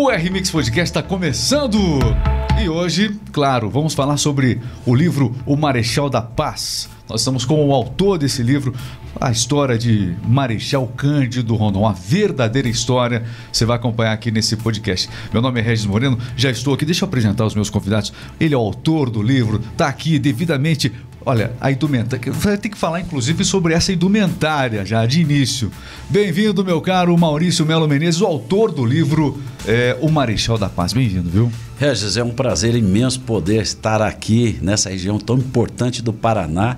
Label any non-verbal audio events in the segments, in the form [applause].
O R-Mix Podcast está começando! E hoje, claro, vamos falar sobre o livro O Marechal da Paz. Nós estamos com o autor desse livro, a história de Marechal Cândido Rondon, a verdadeira história. Você vai acompanhar aqui nesse podcast. Meu nome é Regis Moreno, já estou aqui. Deixa eu apresentar os meus convidados. Ele é o autor do livro, está aqui devidamente Olha, a indumentária. Ter que falar, inclusive, sobre essa indumentária já de início. Bem-vindo, meu caro Maurício Melo Menezes, o autor do livro é, O Marechal da Paz. Bem-vindo, viu? Regis, é um prazer imenso poder estar aqui nessa região tão importante do Paraná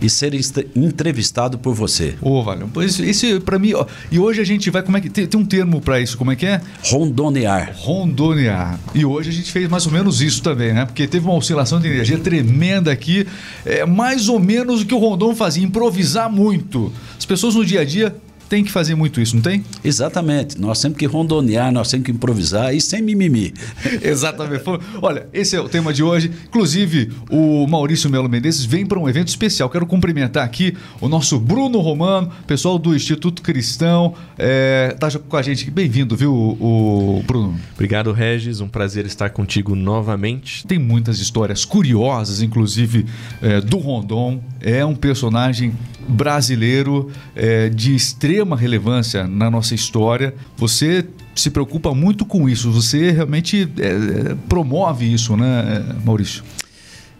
e ser entrevistado por você. Ô, oh, valeu. Pois isso para mim, ó, e hoje a gente vai como é que tem, tem um termo para isso, como é que é? Rondonear. Rondonear. E hoje a gente fez mais ou menos isso também, né? Porque teve uma oscilação de energia tremenda aqui, é mais ou menos o que o Rondon fazia, improvisar muito. As pessoas no dia a dia tem que fazer muito isso, não tem? Exatamente. Nós temos que rondonear, nós temos que improvisar e sem mimimi. [laughs] Exatamente. Olha, esse é o tema de hoje. Inclusive, o Maurício Melo Menezes vem para um evento especial. Quero cumprimentar aqui o nosso Bruno Romano, pessoal do Instituto Cristão. É, tá com a gente. Bem-vindo, viu, o Bruno? Obrigado, Regis. Um prazer estar contigo novamente. Tem muitas histórias curiosas, inclusive, é, do Rondon. É um personagem brasileiro é, de extrema relevância na nossa história. Você se preocupa muito com isso, você realmente é, promove isso, né, Maurício?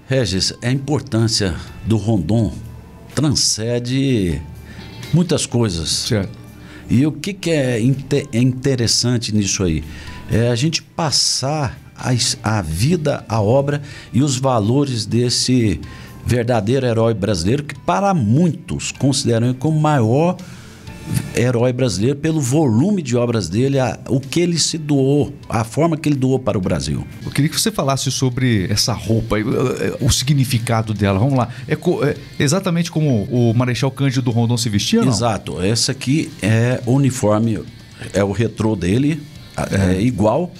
Regis, a importância do Rondon transcende muitas coisas. Certo. E o que, que é, é interessante nisso aí? É a gente passar a, a vida, a obra e os valores desse verdadeiro herói brasileiro, que para muitos consideram ele como o maior herói brasileiro pelo volume de obras dele, a, o que ele se doou, a forma que ele doou para o Brasil. Eu queria que você falasse sobre essa roupa, o significado dela. Vamos lá. É, é exatamente como o Marechal Cândido Rondon se vestia? Não? Exato. Essa aqui é o uniforme, é o retrô dele, é, é igual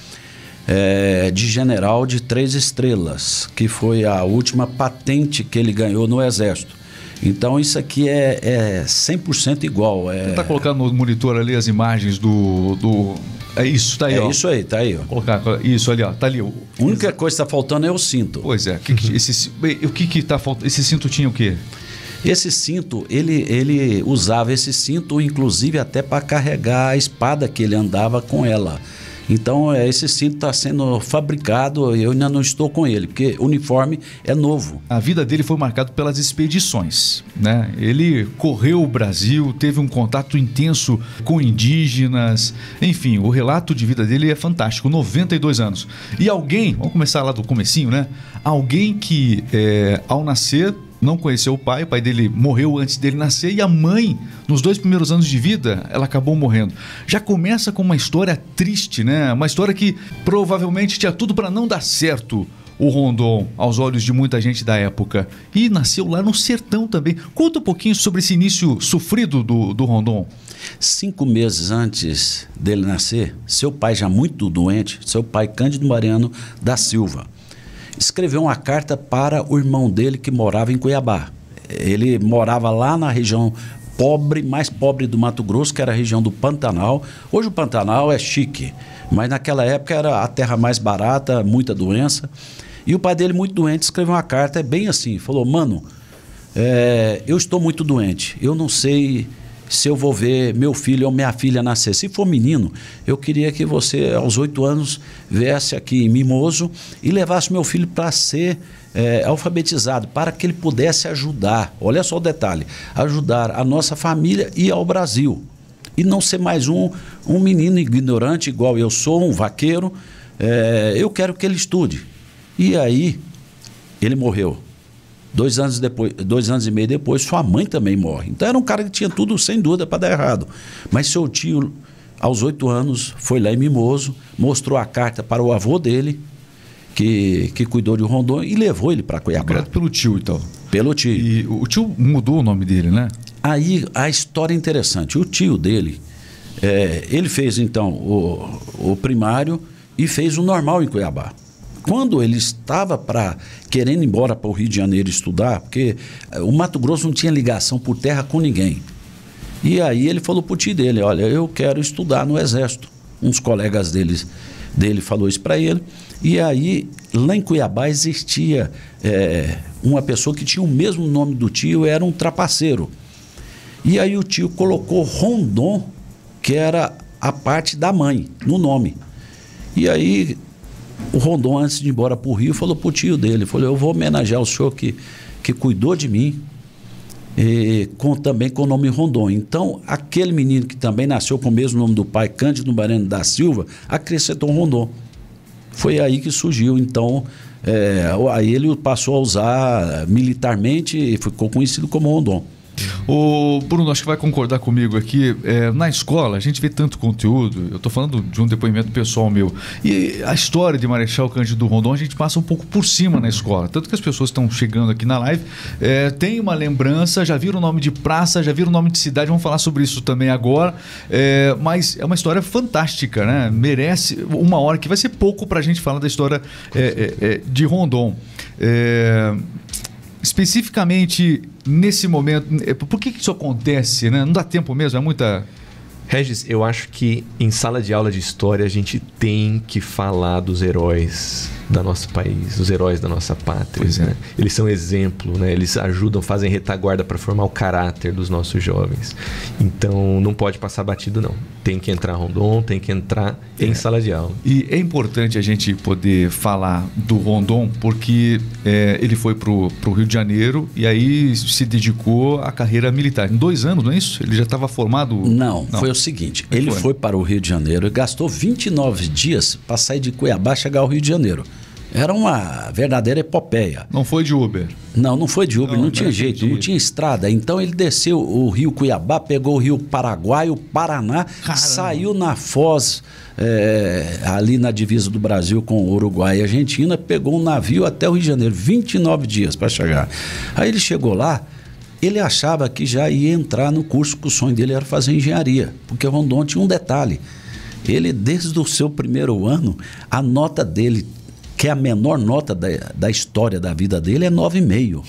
é, de general de três estrelas, que foi a última patente que ele ganhou no Exército. Então isso aqui é, é 100% igual. É... Você está colocando no monitor ali as imagens do. do... É isso, tá aí, é ó. isso aí, tá aí, ó. Colocar isso ali, ó. Tá ali. A única coisa que está faltando é o cinto. Pois é. Que que, esse, o que que tá faltando? Esse cinto tinha o quê? Esse cinto, ele, ele usava esse cinto, inclusive, até para carregar a espada que ele andava com ela. Então, é, esse cinto está sendo fabricado, eu ainda não estou com ele, porque o uniforme é novo. A vida dele foi marcada pelas expedições. Né? Ele correu o Brasil, teve um contato intenso com indígenas. Enfim, o relato de vida dele é fantástico, 92 anos. E alguém, vamos começar lá do comecinho, né? Alguém que, é, ao nascer, não conheceu o pai, o pai dele morreu antes dele nascer e a mãe, nos dois primeiros anos de vida, ela acabou morrendo. Já começa com uma história triste, né? Uma história que provavelmente tinha tudo para não dar certo o Rondon aos olhos de muita gente da época. E nasceu lá no sertão também. Conta um pouquinho sobre esse início sofrido do, do Rondon. Cinco meses antes dele nascer, seu pai já muito doente, seu pai Cândido Mariano da Silva, escreveu uma carta para o irmão dele que morava em Cuiabá. Ele morava lá na região pobre, mais pobre do Mato Grosso, que era a região do Pantanal. Hoje o Pantanal é chique, mas naquela época era a terra mais barata, muita doença. E o pai dele, muito doente, escreveu uma carta, é bem assim: falou, mano, é, eu estou muito doente, eu não sei se eu vou ver meu filho ou minha filha nascer. Se for menino, eu queria que você, aos oito anos, viesse aqui em Mimoso e levasse meu filho para ser é, alfabetizado, para que ele pudesse ajudar. Olha só o detalhe: ajudar a nossa família e ao Brasil. E não ser mais um, um menino ignorante, igual eu sou, um vaqueiro. É, eu quero que ele estude. E aí, ele morreu. Dois anos, depois, dois anos e meio depois, sua mãe também morre. Então era um cara que tinha tudo sem dúvida para dar errado. Mas seu tio, aos oito anos, foi lá em Mimoso, mostrou a carta para o avô dele, que, que cuidou de Rondônia, e levou ele para Cuiabá. Direto pelo tio, então. Pelo tio. E o tio mudou o nome dele, né? Aí a história é interessante. O tio dele, é, ele fez então o, o primário e fez o normal em Cuiabá quando ele estava para querendo ir embora para o Rio de Janeiro estudar, porque eh, o Mato Grosso não tinha ligação por terra com ninguém. E aí ele falou para o tio dele, olha, eu quero estudar no Exército. uns colegas deles, dele falou isso para ele. E aí, lá em Cuiabá existia é, uma pessoa que tinha o mesmo nome do tio, era um trapaceiro. E aí o tio colocou Rondon, que era a parte da mãe, no nome. E aí o Rondon, antes de ir embora para o Rio, falou para o tio dele, falou, eu vou homenagear o senhor que, que cuidou de mim, e, com, também com o nome Rondon. Então, aquele menino que também nasceu com o mesmo nome do pai, Cândido Mariano da Silva, acrescentou Rondon. Foi aí que surgiu, então, é, aí ele passou a usar militarmente e ficou conhecido como Rondon. O Bruno, acho que vai concordar comigo aqui. É, na escola, a gente vê tanto conteúdo. Eu estou falando de um depoimento pessoal meu. E a história de Marechal Cândido Rondon, a gente passa um pouco por cima na escola. Tanto que as pessoas estão chegando aqui na live, é, tem uma lembrança, já viram o nome de praça, já viram o nome de cidade. Vamos falar sobre isso também agora. É, mas é uma história fantástica, né? Merece uma hora que vai ser pouco para a gente falar da história é, é, é, de Rondon. Especificamente nesse momento, é, por que, isso acontece? Né? Não dá tempo mesmo, é muita. Regis, eu acho que em sala de aula de história a gente tem que falar dos heróis da nosso país, os heróis da nossa pátria. É. Né? Eles são exemplo, né? eles ajudam, fazem retaguarda para formar o caráter dos nossos jovens. Então não pode passar batido, não. Tem que entrar Rondon, tem que entrar é. em sala de aula. E é importante a gente poder falar do Rondon, porque é, ele foi para o Rio de Janeiro e aí se dedicou à carreira militar. Em dois anos, não é isso? Ele já estava formado? Não, não, foi o seguinte: ele foi? foi para o Rio de Janeiro e gastou 29 dias para sair de Cuiabá e chegar ao Rio de Janeiro. Era uma verdadeira epopeia. Não foi de Uber? Não, não foi de Uber, não, não tinha jeito, não tinha estrada. Então ele desceu o rio Cuiabá, pegou o rio Paraguai, o Paraná, Caramba. saiu na Foz, é, ali na divisa do Brasil com Uruguai e Argentina, pegou um navio até o Rio de Janeiro, 29 dias para chegar. Aí ele chegou lá, ele achava que já ia entrar no curso, que o sonho dele era fazer engenharia, porque o Rondon tinha um detalhe. Ele, desde o seu primeiro ano, a nota dele que a menor nota da, da história da vida dele é 9,5.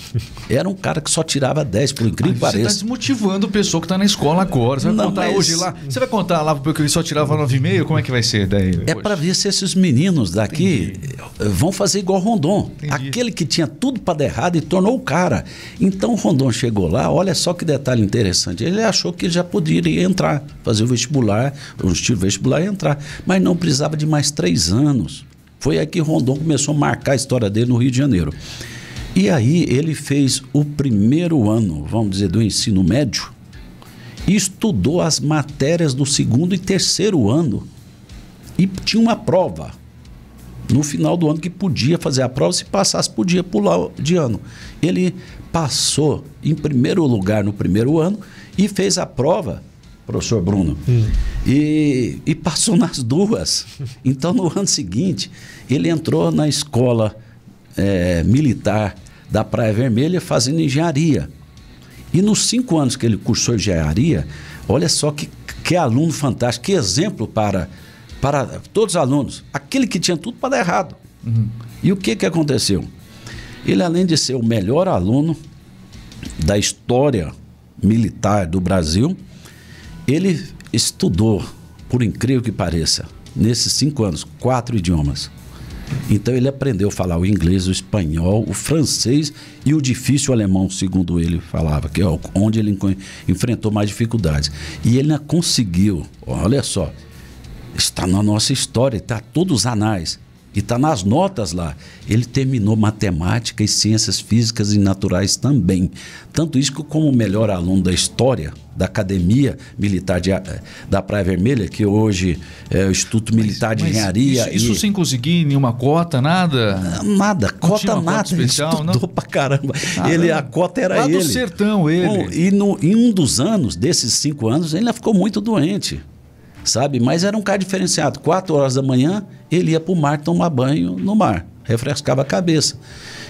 Era um cara que só tirava 10, por incrível que pareça. Você está desmotivando o pessoa que está na escola agora. Você vai Não, contar mas... hoje lá. Você vai contar lá porque ele só tirava 9,5? Como é que vai ser daí? É para ver se esses meninos daqui Entendi. vão fazer igual Rondon. Entendi. Aquele que tinha tudo para dar errado e tornou o cara. Então o Rondon chegou lá, olha só que detalhe interessante. Ele achou que ele já poderia entrar, fazer o vestibular, o estilo vestibular e entrar. Mas não precisava de mais três anos. Foi aí que Rondon começou a marcar a história dele no Rio de Janeiro. E aí ele fez o primeiro ano, vamos dizer, do ensino médio e estudou as matérias do segundo e terceiro ano. E tinha uma prova no final do ano que podia fazer a prova, se passasse, podia pular de ano. Ele passou em primeiro lugar no primeiro ano e fez a prova professor Bruno. Hum. E, e passou nas duas. Então, no ano seguinte, ele entrou na escola é, militar da Praia Vermelha fazendo engenharia. E nos cinco anos que ele cursou engenharia, olha só que, que aluno fantástico, que exemplo para, para todos os alunos. Aquele que tinha tudo para dar errado. Uhum. E o que, que aconteceu? Ele, além de ser o melhor aluno da história militar do Brasil, ele estudou, por incrível que pareça, nesses cinco anos, quatro idiomas. Então ele aprendeu a falar o inglês, o espanhol, o francês e o difícil alemão, segundo ele falava, que é onde ele enfrentou mais dificuldades. E ele conseguiu, olha só, está na nossa história, está todos os anais. E está nas notas lá. Ele terminou matemática e ciências físicas e naturais também. Tanto isso que, como melhor aluno da história da Academia Militar de, da Praia Vermelha, que hoje é o Instituto Militar mas, de Engenharia. Isso, isso e... sem conseguir nenhuma cota, nada? Nada, cota nada. [laughs] Cota especial, ele estudou não? pra caramba. Ah, ele, a cota era lá ele. do sertão, ele. Bom, e no, em um dos anos, desses cinco anos, ele ficou muito doente sabe? Mas era um cara diferenciado. Quatro horas da manhã, ele ia para o mar tomar banho no mar, refrescava a cabeça.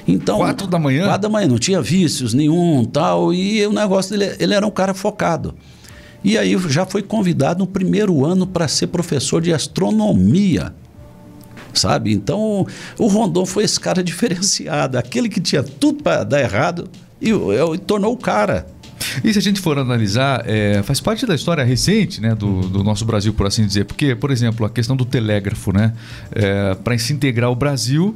Então, quatro da manhã? Quatro da manhã, não tinha vícios nenhum tal, e o negócio dele, ele era um cara focado. E aí já foi convidado no primeiro ano para ser professor de astronomia. Sabe? Então, o Rondon foi esse cara [laughs] diferenciado, aquele que tinha tudo para dar errado e, e, e tornou o cara E se a gente for analisar, é, faz parte da história recente né, do, do, nosso Brasil, por assim dizer. Porque, por exemplo, a questão do telégrafo, né? É, para se integrar o Brasil,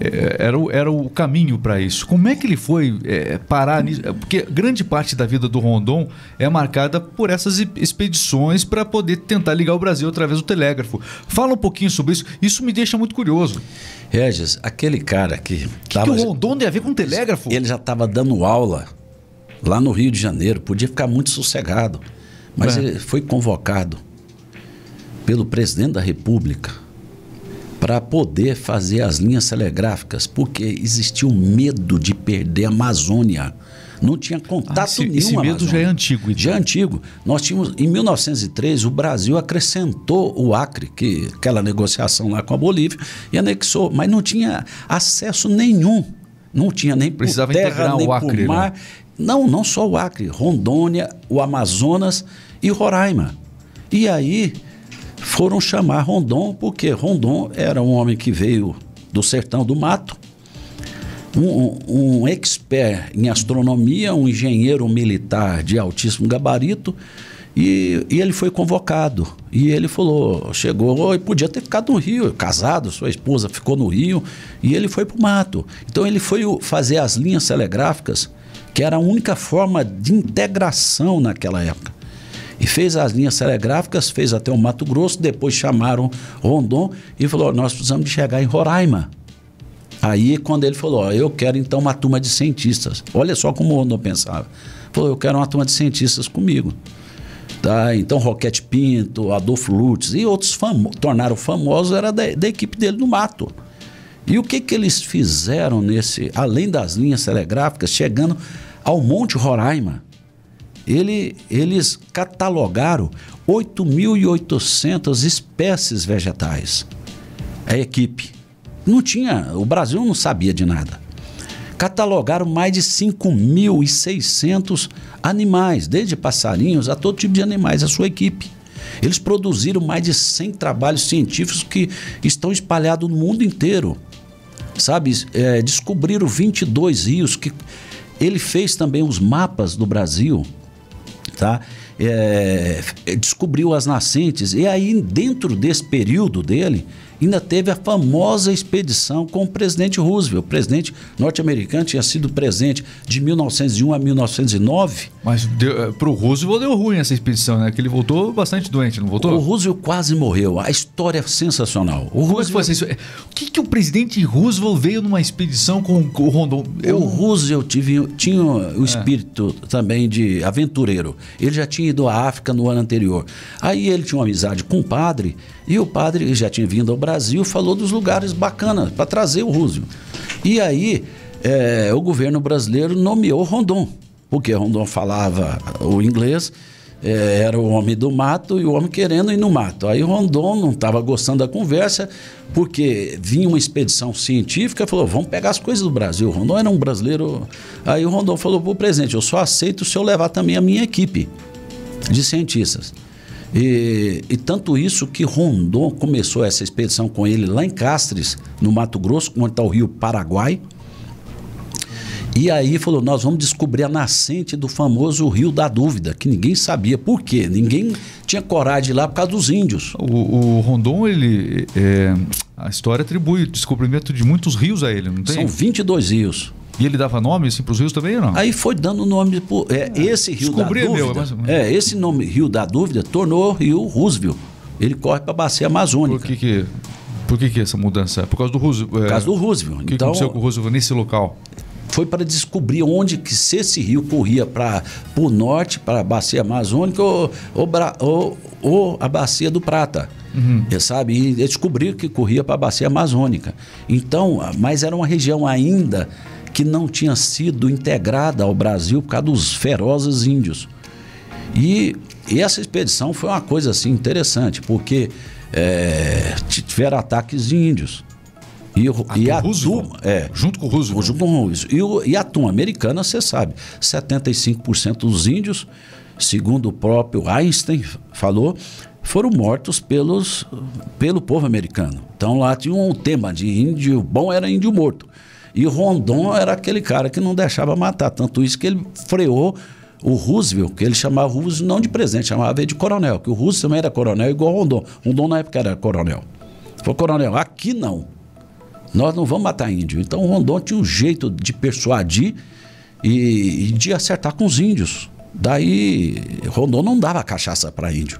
é, era, o, era o caminho para isso. Como é que ele foi é, parar nisso? Porque grande parte da vida do Rondon é marcada por essas expedições para poder tentar ligar o Brasil através do telégrafo. Fala um pouquinho sobre isso. Isso me deixa muito curioso. Regis, aquele cara que. O que, tava, que o Rondon tem a ver com telégrafo? Ele já estava dando aula lá no Rio de Janeiro, podia ficar muito sossegado. Mas é. ele foi convocado pelo presidente da República para poder fazer as linhas telegráficas, porque existia o medo de perder a Amazônia. Não tinha contato ah, esse, nenhum. Esse medo já é antigo. Então. Já é antigo. Nós tínhamos, em 1903, o Brasil acrescentou o Acre, que aquela negociação lá com a Bolívia, e anexou, mas não tinha acesso nenhum. Não tinha nem Precisava terra, nem o Acre, por mar. Né? Não, não só o Acre, Rondônia, o Amazonas e Roraima. E aí foram chamar Rondon, porque Rondon era um homem que veio do sertão do mato, um, um expert em astronomia, um engenheiro militar de altíssimo gabarito, e, e, ele foi convocado. E ele falou, chegou e podia ter ficado no Rio, casado, sua esposa ficou no Rio, e ele foi para o mato. Então ele foi fazer as linhas telegráficas, que era a única forma de integração naquela época. E fez as linhas telegráficas, fez até o Mato Grosso, depois chamaram Rondon e falou: nós precisamos de chegar em Roraima. Aí, quando ele falou: eu quero então uma turma de cientistas. Olha só como o Rondon pensava. Falou: eu quero uma turma de cientistas comigo. Tá? Então, Roquete Pinto, Adolfo Lutz e outros famo tornaram famosos, era da, da, equipe dele no mato. E o que, que eles fizeram nesse, além das linhas telegráficas, chegando ao Monte Roraima? ele, eles catalogaram 8.800 espécies vegetais. A equipe. Não tinha, o Brasil não sabia de nada. Catalogaram mais de 5.600 animais, desde passarinhos a todo tipo de animais, a sua equipe. Eles produziram mais de 100 trabalhos científicos que estão espalhados no mundo inteiro. Sabe, é, descobriram 22 rios que ele fez também os mapas do Brasil tá? É, descobriu as nascentes e aí dentro desse período dele ainda teve a famosa expedição com o presidente Roosevelt. O presidente norte-americano tinha sido presente de 1901 a 1909. Mas eh, para o Roosevelt deu ruim essa expedição, né? Que ele voltou bastante doente, não voltou? O Roosevelt quase morreu. A história é sensacional. O Como Roosevelt... É que O que, que o presidente Roosevelt veio numa expedição com o Rondon? Eu... O Roosevelt tive, tinha o é. espírito é. também de aventureiro. Ele já tinha ido à África no ano anterior. Aí ele tinha uma amizade com o padre e o padre já tinha vindo ao Brasil, falou dos lugares bacanas para trazer o Roosevelt. E aí é, o governo brasileiro nomeou Rondon, porque Rondon falava o inglês, é, era o homem do mato e o homem querendo ir no mato. Aí Rondon não estava gostando da conversa, porque vinha uma expedição científica falou: vamos pegar as coisas do Brasil. Rondon era um brasileiro. Aí o Rondon falou para o presidente: eu só aceito se eu levar também a minha equipe de cientistas. E, e, tanto isso que Rondon começou essa expedição com ele lá em Castres, no Mato Grosso, onde está o rio Paraguai. E aí falou: nós vamos descobrir a nascente do famoso Rio da Dúvida, que ninguém sabia por quê. Ninguém tinha coragem de ir lá por causa dos índios. O, o Rondon, ele. É, a história atribui o descobrimento de muitos rios a ele, não tem? São 22 rios. E ele dava nome assim, para os rios também ou não? Aí foi dando nome. Pro, é, é, esse rio da dúvida. Meu, mas... É, esse nome Rio da Dúvida tornou Rio Roosevelt. Ele corre para a bacia amazônica. Por que, que, por que, que essa mudança? Por causa do Roosevelt? Por causa do Roosevelt. O que então, aconteceu com o Roosevelt nesse local? Foi para descobrir onde que se esse rio corria para o norte, para a bacia amazônica ou, ou, ou, ou a bacia do Prata. Uhum. Sabe? E descobriu que corria para a bacia amazônica. Então, mas era uma região ainda que não tinha sido integrada ao Brasil por causa dos ferozes índios. E, e essa expedição foi uma coisa assim interessante, porque é, tiveram ataques índios. E, a e a turma, é, junto com o Roosevelt. Junto com o Roosevelt. E, e a turma americana, você sabe, 75% dos índios, segundo o próprio Einstein falou, foram mortos pelos, pelo povo americano. Então lá tinha um tema de índio bom era índio morto. E Rondon era aquele cara que não deixava matar. Tanto isso que ele freou o Roosevelt, que ele chamava Roosevelt não de presidente, chamava ele de coronel, que o Roosevelt também era coronel, igual Rondon. Rondon na época era coronel. Falou, coronel, aqui não. Nós não vamos matar índio. Então Rondon tinha um jeito de persuadir e, e de acertar com os índios. Daí Rondon não dava cachaça para índio.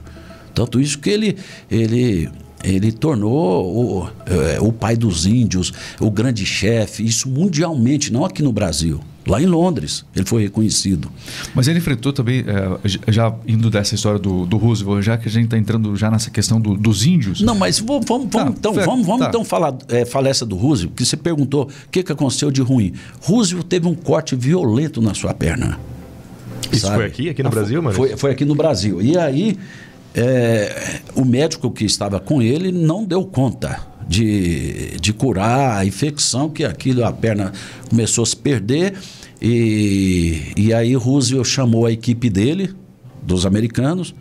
Tanto isso que ele, ele, ele tornou o, é, o pai dos índios, o grande chefe, isso mundialmente, não aqui no Brasil. Lá em Londres, ele foi reconhecido. Mas ele enfrentou também, é, já indo dessa história do, do Roosevelt, já que a gente está entrando já nessa questão do, dos índios. Não, mas vamos, vamos, tá, então, vamos, vamos tá. então falar, é, falar essa do Roosevelt, que você perguntou o que, que aconteceu de ruim. Roosevelt teve um corte violento na sua perna. Isso sabe? foi aqui, aqui no ah, Brasil, mano? Foi, foi aqui no Brasil. E aí, é, o médico que estava com ele não deu conta de, de curar a infecção, que aquilo, a perna começou a se perder. E, e aí Roosevelt chamou a equipe dele, dos americanos,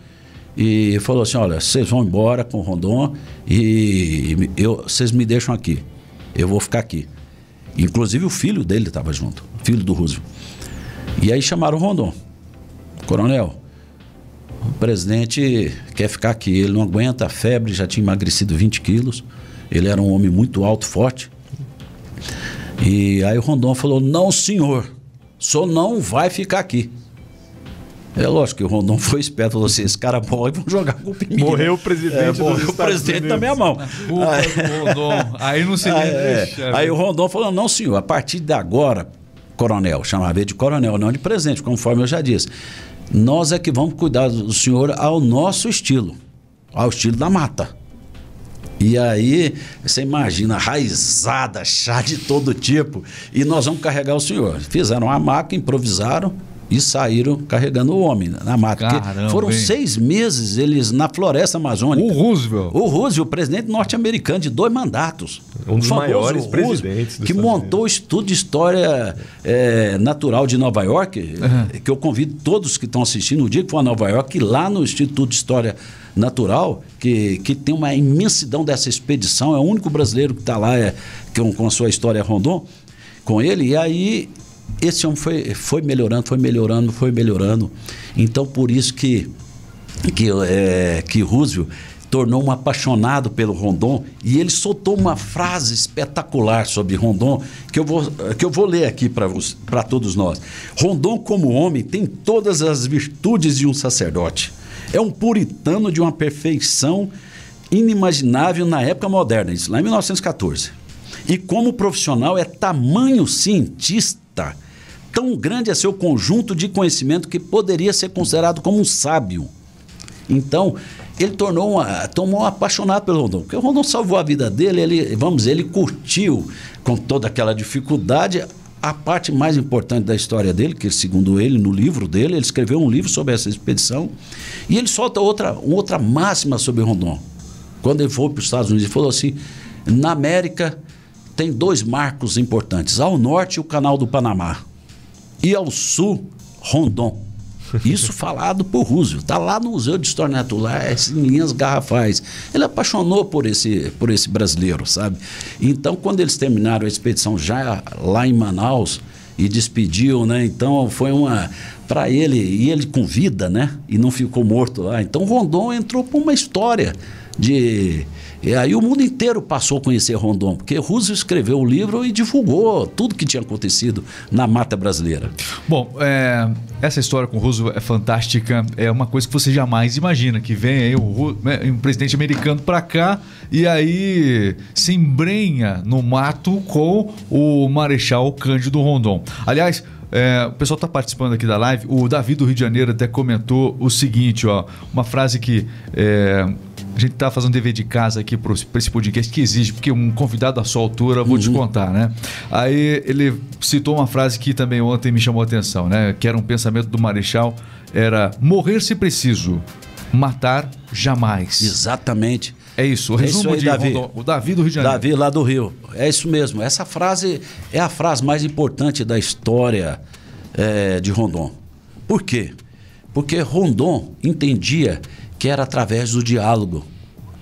e falou assim: olha, vocês vão embora com Rondon e eu, vocês me deixam aqui. Eu vou ficar aqui. Inclusive o filho dele estava junto, filho do Roosevelt. E aí chamaram o Rondon. Coronel, o presidente quer ficar aqui, ele não aguenta a febre, já tinha emagrecido 20 quilos, ele era um homem muito alto, forte. E aí o Rondon falou: Não, senhor, o senhor não vai ficar aqui. É lógico que o Rondon [laughs] foi esperto, falou assim: esse cara morre, vão jogar com o Morreu o presidente. É, morreu o presidente Unidos. na minha mão. Aí, Rondon. aí não se [laughs] aí, é, aí o Rondon falou: não, senhor, a partir de agora, coronel, chamava ele de coronel, não de presidente, conforme eu já disse. Nós é que vamos cuidar do senhor ao nosso estilo, ao estilo da mata. E aí, você imagina, raizada, chá de todo tipo, e nós vamos carregar o senhor. Fizeram uma maca, improvisaram, e saíram carregando o homem na mata. Caramba, foram hein? seis meses eles na floresta amazônica. O Roosevelt. O Roosevelt, presidente norte-americano de dois mandatos. Um dos maiores Roosevelt, presidentes. Que montou o Estudo de História é, Natural de Nova York, uhum. que eu convido todos que estão assistindo o dia que for a Nova York, lá no Instituto de História Natural, que, que tem uma imensidão dessa expedição, é o único brasileiro que está lá é, com, com a sua história Rondon, com ele, e aí esse homem foi, foi melhorando, foi melhorando, foi melhorando. Então, por isso que, que, é, que Roosevelt tornou um apaixonado pelo Rondon e ele soltou uma frase espetacular sobre Rondon que eu vou, que eu vou ler aqui para todos nós. Rondon, como homem, tem todas as virtudes de um sacerdote. É um puritano de uma perfeição inimaginável na época moderna, isso lá em 1914. E como profissional é tamanho cientista Tão grande é seu conjunto de conhecimento que poderia ser considerado como um sábio. Então, ele tornou uma, tomou um apaixonado pelo Rondon, porque o Rondon salvou a vida dele, ele, vamos dizer, ele curtiu com toda aquela dificuldade a parte mais importante da história dele, que segundo ele, no livro dele, ele escreveu um livro sobre essa expedição, e ele solta outra, outra máxima sobre Rondon. Quando ele foi para os Estados Unidos, ele falou assim: na América tem dois marcos importantes, ao norte o Canal do Panamá, e ao sul, Rondon. Isso [laughs] falado por Roosevelt. Está lá no Museu de História Natural, em linhas garrafais. Ele apaixonou por esse, por esse brasileiro, sabe? Então, quando eles terminaram a expedição já lá em Manaus e despediu, né? Então, foi uma. Para ele, e ele com vida, né? E não ficou morto lá. Então, Rondon entrou para uma história de e aí o mundo inteiro passou a conhecer Rondon, porque Roosevelt escreveu o livro e divulgou tudo que tinha acontecido na mata brasileira. Bom, é, essa história com Roosevelt é fantástica, é uma coisa que você jamais imagina, que vem aí o, né, um presidente americano para cá e aí se embrenha no mato com o Marechal Cândido Rondon. Aliás, é, o pessoal está participando aqui da live. O Davi do Rio de Janeiro até comentou o seguinte, ó, uma frase que é, a gente está fazendo dever de casa aqui para esse podcast que exige, porque um convidado à sua altura, vou uhum. te contar, né? Aí ele citou uma frase que também ontem me chamou a atenção, né? Que era um pensamento do Marechal, era morrer se preciso, matar jamais. Exatamente. É isso, o resumo é isso aí, de Davi. o Davi do Rio de Janeiro. Davi lá do Rio. É isso mesmo. Essa frase é a frase mais importante da história é, de Rondon. Por quê? Porque Rondon entendia que era através do diálogo.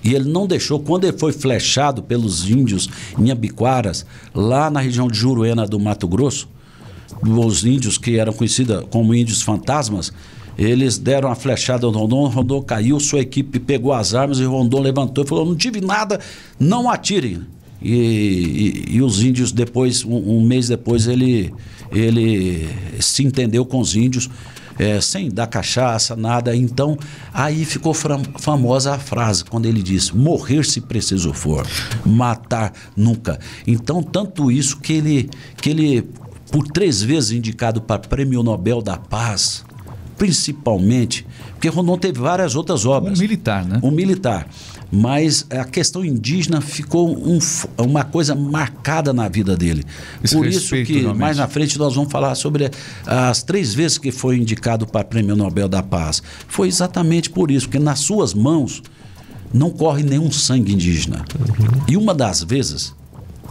E ele não deixou, quando ele foi flechado pelos índios Nhambiquaras, lá na região de Juruena do Mato Grosso, os índios que eram conhecidos como índios fantasmas, eles deram uma flechada no Rondon, Rondon caiu, sua equipe pegou as armas e Rondon levantou e falou: Não tive nada, não atirem. E, e, e os índios, depois, um, um, mês depois, ele, ele se entendeu com os índios, é, sem dar cachaça, nada. Então, aí ficou famosa a frase, quando ele disse: Morrer se preciso for, matar nunca. Então, tanto isso que ele, que ele por três vezes indicado para Prêmio Nobel da Paz, principalmente, porque Rondon teve várias outras obras. Um militar, né? Um militar. Mas a questão indígena ficou um, uma coisa marcada na vida dele. Esse Por isso que realmente. mais na frente nós vamos falar sobre as três vezes que foi indicado para o Prêmio Nobel da Paz. Foi exatamente por isso, porque nas suas mãos não corre nenhum sangue indígena. Uhum. E uma das vezes,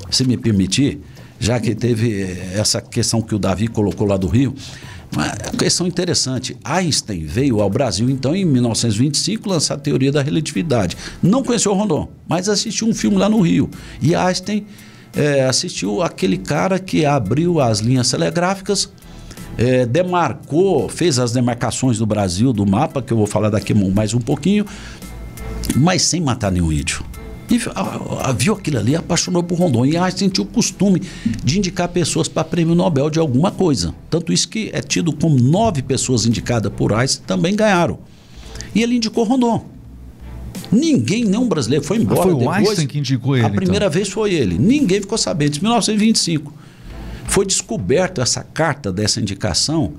se me permitir, já que teve essa questão que o Davi colocou lá do Rio, uma questão interessante. Einstein veio ao Brasil, então, em 1925, lançar a teoria da relatividade. Não conheceu Rondon, mas assistiu um filme lá no Rio. E Einstein é, assistiu aquele cara que abriu as linhas telegráficas, é, demarcou, fez as demarcações do Brasil, do mapa, que eu vou falar daqui mais um pouquinho, mas sem matar nenhum índio. E a, a, viu aquilo ali, apaixonou por Rondon. E Einstein tinha o costume de indicar pessoas para prêmio Nobel de alguma coisa. Tanto isso que é tido como nove pessoas indicadas por Einstein também ganharam. E ele indicou Rondon. Ninguém, nenhum brasileiro, foi embora. Ah, foi o depois, Einstein que indicou ele. A primeira então. vez foi ele. Ninguém ficou sabendo. Em 1925 foi descoberta essa carta dessa indicação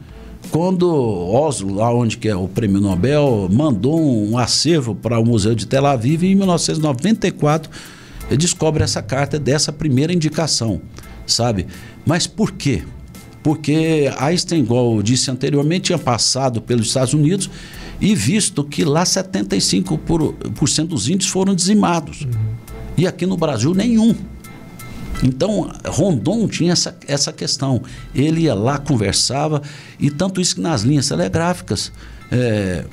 quando Oslo, lá onde que é o Prêmio Nobel, mandou um acervo para o Museu de Tel Aviv e em 1994 ele descobre essa carta dessa primeira indicação, sabe? Mas por quê? Porque Einstein, igual eu disse anteriormente, tinha passado pelos Estados Unidos e visto que lá 75% dos índios foram dizimados. Uhum. E aqui no Brasil nenhum. Então, Rondon tinha essa, essa questão. Ele ia lá, conversava, e tanto isso que nas linhas telegráficas, é,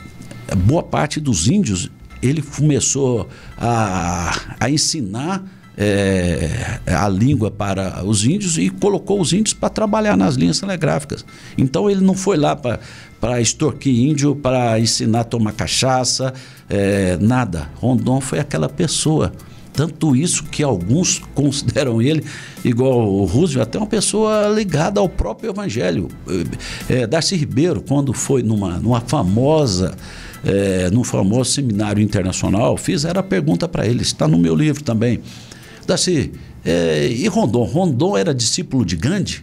boa parte dos índios, ele começou a, a ensinar é, a língua para os índios e colocou os índios para trabalhar nas linhas telegráficas. Então, ele não foi lá para extorquir índio, para ensinar a tomar cachaça, é, nada. Rondon foi aquela pessoa tanto isso que alguns [laughs] consideram ele, igual o Roosevelt, até uma pessoa ligada ao próprio Evangelho. É, Darcy Ribeiro, quando foi numa, numa famosa. É, num famoso seminário internacional, fizeram a pergunta para ele, está no meu livro também. Darcy, é, e Rondon? Rondon era discípulo de Gandhi?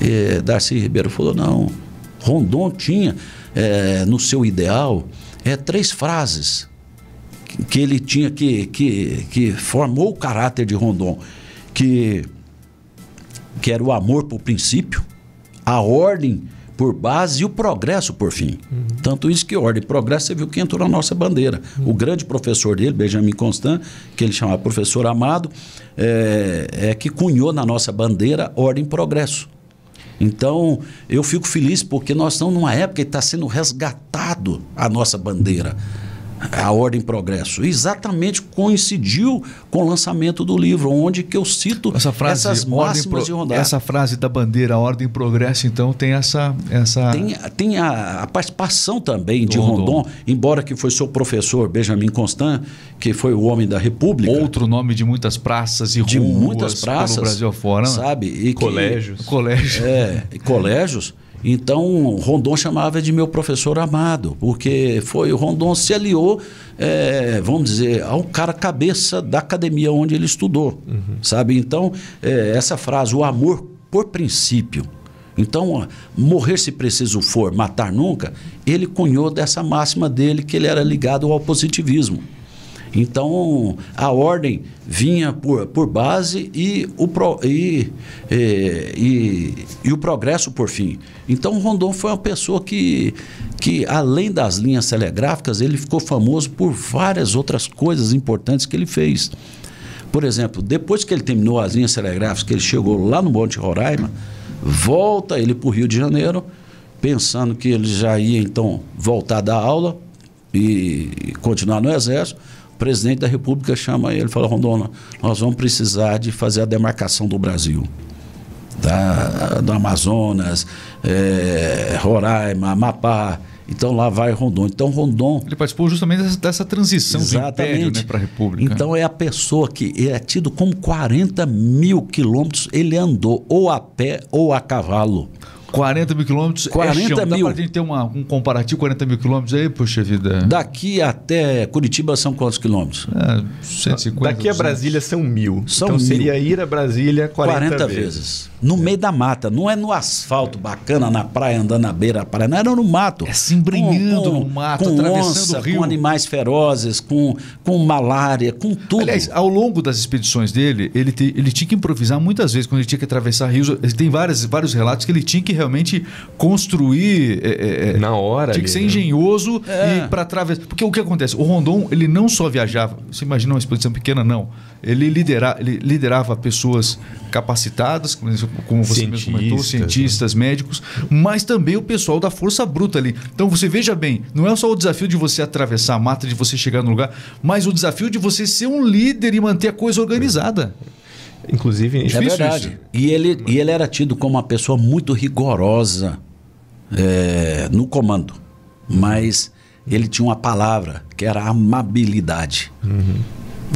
É, Darcy Ribeiro falou: não. Rondon tinha é, no seu ideal é, três frases que ele tinha que, que, que formou o caráter de Rondon, que, que era o amor por princípio, a ordem por base e o progresso por fim. Uhum. Tanto isso que ordem e progresso, você viu que entrou na nossa bandeira. Uhum. O grande professor dele, Benjamin Constant, que ele chamava professor Amado, é, é que cunhou na nossa bandeira ordem e progresso. Então, eu fico feliz porque nós estamos numa época que está sendo resgatado a nossa bandeira a Ordem Progresso. Exatamente coincidiu com o lançamento do livro, onde que eu cito essa frase, essas máximas de Rondar. Essa frase da bandeira Ordem Progresso, então, tem essa... essa... Tem, tem a, a participação também do de Rondon, Rondon, embora que foi seu professor, Benjamin Constant, que foi o homem da República. Outro nome de muitas praças e de ruas muitas praças, pelo Brasil afora. Né? Sabe? E colégios. Que, colégios. [laughs] É, e colégios. Então, Rondon chamava de meu professor amado, porque foi o Rondon se aliou, é, vamos dizer, ao cara cabeça da academia onde ele estudou, uhum. sabe? Então, é, essa frase, o amor por princípio. Então, morrer se preciso for, matar nunca, ele cunhou dessa máxima dele que ele era ligado ao positivismo. Então, a ordem vinha por, por base e o, pro, e, e, e, e, o progresso por fim. Então, Rondon foi uma pessoa que, que, além das linhas telegráficas, ele ficou famoso por várias outras coisas importantes que ele fez. Por exemplo, depois que ele terminou as linhas telegráficas, que ele chegou lá no Monte Roraima, volta ele para o Rio de Janeiro, pensando que ele já ia então voltar da aula e continuar no Exército presidente da República chama ele e fala: Rondona, nós vamos precisar de fazer a demarcação do Brasil. da, do Amazonas, é, Roraima, Amapá. Então lá vai Rondon. Então Rondon. Ele participou justamente dessa, dessa transição exatamente. do Império né, para a República. Então é a pessoa que é tido como 40 mil quilômetros ele andou ou a pé ou a cavalo. 40 mil quilômetros 40 é chão. mil. Dá pra gente ter uma, um comparativo, 40 mil quilômetros aí, poxa vida. Daqui até Curitiba são quantos quilômetros? É, 150. Daqui a Brasília são mil. São então mil. seria ir a Brasília 40, 40 vezes. vezes. No é. meio da mata, não é no asfalto bacana, na praia, andando na beira da praia, não era no mato. É se embrenhando no mato, com onça, o rio. Com animais ferozes, com, com malária, com tudo. Aliás, ao longo das expedições dele, ele, te, ele tinha que improvisar muitas vezes, quando ele tinha que atravessar rios. Tem várias, vários relatos que ele tinha que realmente construir. É, é, é, Na hora. Tinha que ser né? engenhoso é. e para atravessar. Porque o que acontece? O Rondon, ele não só viajava, você imagina uma expedição pequena, não. Ele, lidera, ele liderava pessoas capacitadas, como você mesmo comentou, cientistas, né? médicos, mas também o pessoal da força bruta ali. Então você veja bem, não é só o desafio de você atravessar a mata, de você chegar no lugar, mas o desafio de você ser um líder e manter a coisa organizada. Inclusive, é, é verdade. Isso. E ele, e ele era tido como uma pessoa muito rigorosa é, no comando. Mas ele tinha uma palavra que era amabilidade. Uhum.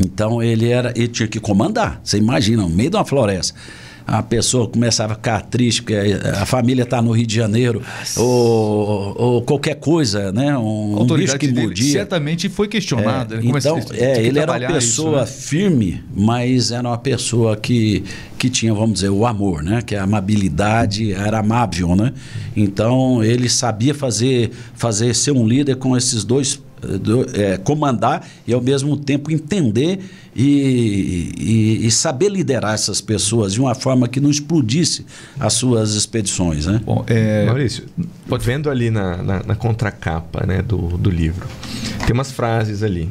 Então ele era, ele tinha que comandar. Você imagina, no meio de uma floresta a pessoa começava a ficar triste porque a família está no Rio de Janeiro ou, ou, qualquer coisa, né? Um, um bicho que mordia. Certamente foi questionado. É, então, é, ele era uma pessoa isso, né? firme, mas era uma pessoa que, que tinha, vamos dizer, o amor, né? Que a amabilidade era amável, né? Então ele sabia fazer, fazer ser um líder com esses dois do, é, comandar e ao mesmo tempo entender e, e, e, saber liderar essas pessoas de uma forma que não explodisse as suas expedições. Né? Bom, é... Maurício, vendo ali na, na, na contracapa né, do, do livro, tem umas frases ali.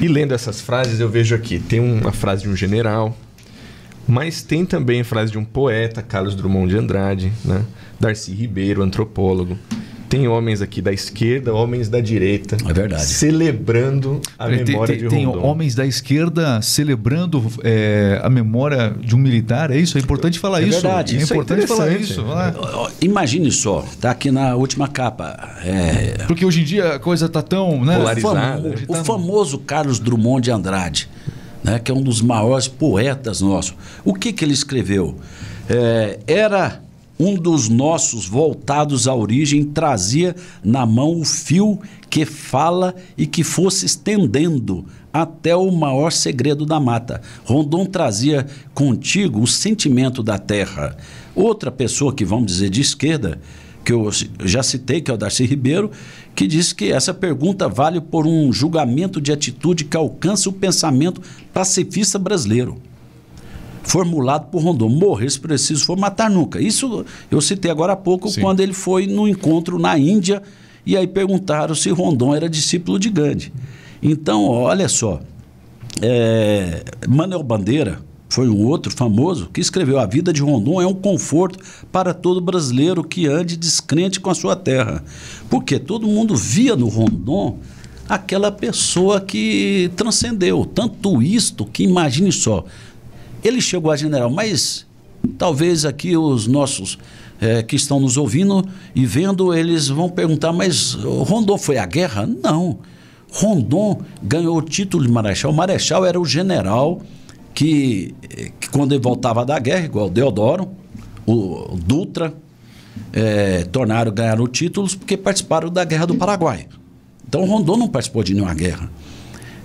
E lendo essas frases, eu vejo aqui: tem uma frase de um general, mas tem também a frase de um poeta, Carlos Drummond de Andrade, né? Darcy Ribeiro, antropólogo tem homens aqui da esquerda, homens da direita. É verdade. Celebrando a tem, memória tem, de Rondon. Tem homens da esquerda celebrando é, a memória de um militar, é isso? É importante falar é isso. Verdade. É isso é importante falar isso. Imagine só, tá aqui na última capa. É... Porque hoje em dia a coisa tá tão né? polarizada. O, famo, o famoso Carlos Drummond de Andrade, né, que é um dos maiores poetas nossos. O que, que ele escreveu? É, era um dos nossos voltados à origem trazia na mão o fio que fala e que fosse estendendo até o maior segredo da mata. Rondon trazia contigo o sentimento da terra. Outra pessoa que vamos dizer de esquerda, que eu já citei, que é o Darcy Ribeiro, que disse que essa pergunta vale por um julgamento de atitude que alcança o pensamento pacifista brasileiro formulado por Rondon. Morrer se preciso for matar nunca. Isso eu citei agora há pouco, Sim. quando ele foi no encontro na Índia e aí perguntaram se Rondon era discípulo de Gandhi. Então, olha só, é, Manuel Bandeira foi um outro famoso que escreveu: A vida de Rondon é um conforto para todo brasileiro que ande descrente com a sua terra. Porque todo mundo via no Rondon aquela pessoa que transcendeu. Tanto isto que imagine só, ele chegou a general, mas talvez aqui os nossos é, que estão nos ouvindo e vendo, eles vão perguntar, mas Rondon foi à guerra? Não. Rondon ganhou o título de marechal. O marechal era o general que, que quando ele voltava da guerra, igual o Deodoro, o Dutra, é, tornaram, ganharam títulos porque participaram da Guerra do Paraguai. Então Rondon não participou de nenhuma guerra.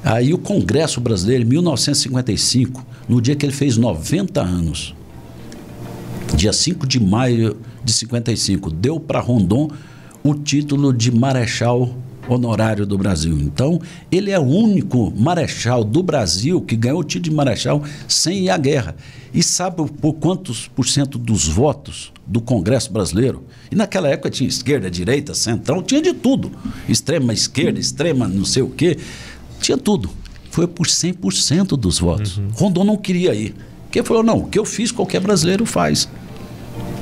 Aí o Congresso Brasileiro, em 1955, no dia que ele fez 90 anos, dia 5 de maio de 55, deu para Rondon o título de Marechal Honorário do Brasil. Então, ele é o único marechal do Brasil que ganhou o título de marechal sem ir à guerra. E sabe por quantos por cento dos votos do Congresso brasileiro? E naquela época tinha esquerda, direita, central, tinha de tudo. Extrema esquerda, extrema não sei o quê. Tinha tudo. Foi por 100% dos votos. Uhum. Rondon não queria ir. Porque falou: não, o que eu fiz, qualquer brasileiro faz.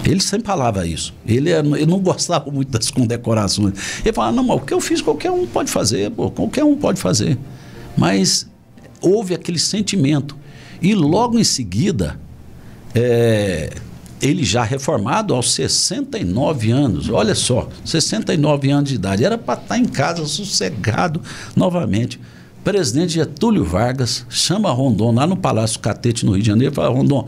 Ele sempre falava isso. Ele, ele não gostava muito das condecorações. Ele falava: não, mas o que eu fiz, qualquer um pode fazer. Pô, qualquer um pode fazer. Mas houve aquele sentimento. E logo em seguida, é, ele já reformado aos 69 anos, olha só, 69 anos de idade, era para estar tá em casa sossegado novamente. Presidente Getúlio Vargas chama Rondon lá no Palácio Catete, no Rio de Janeiro, e fala: Rondon,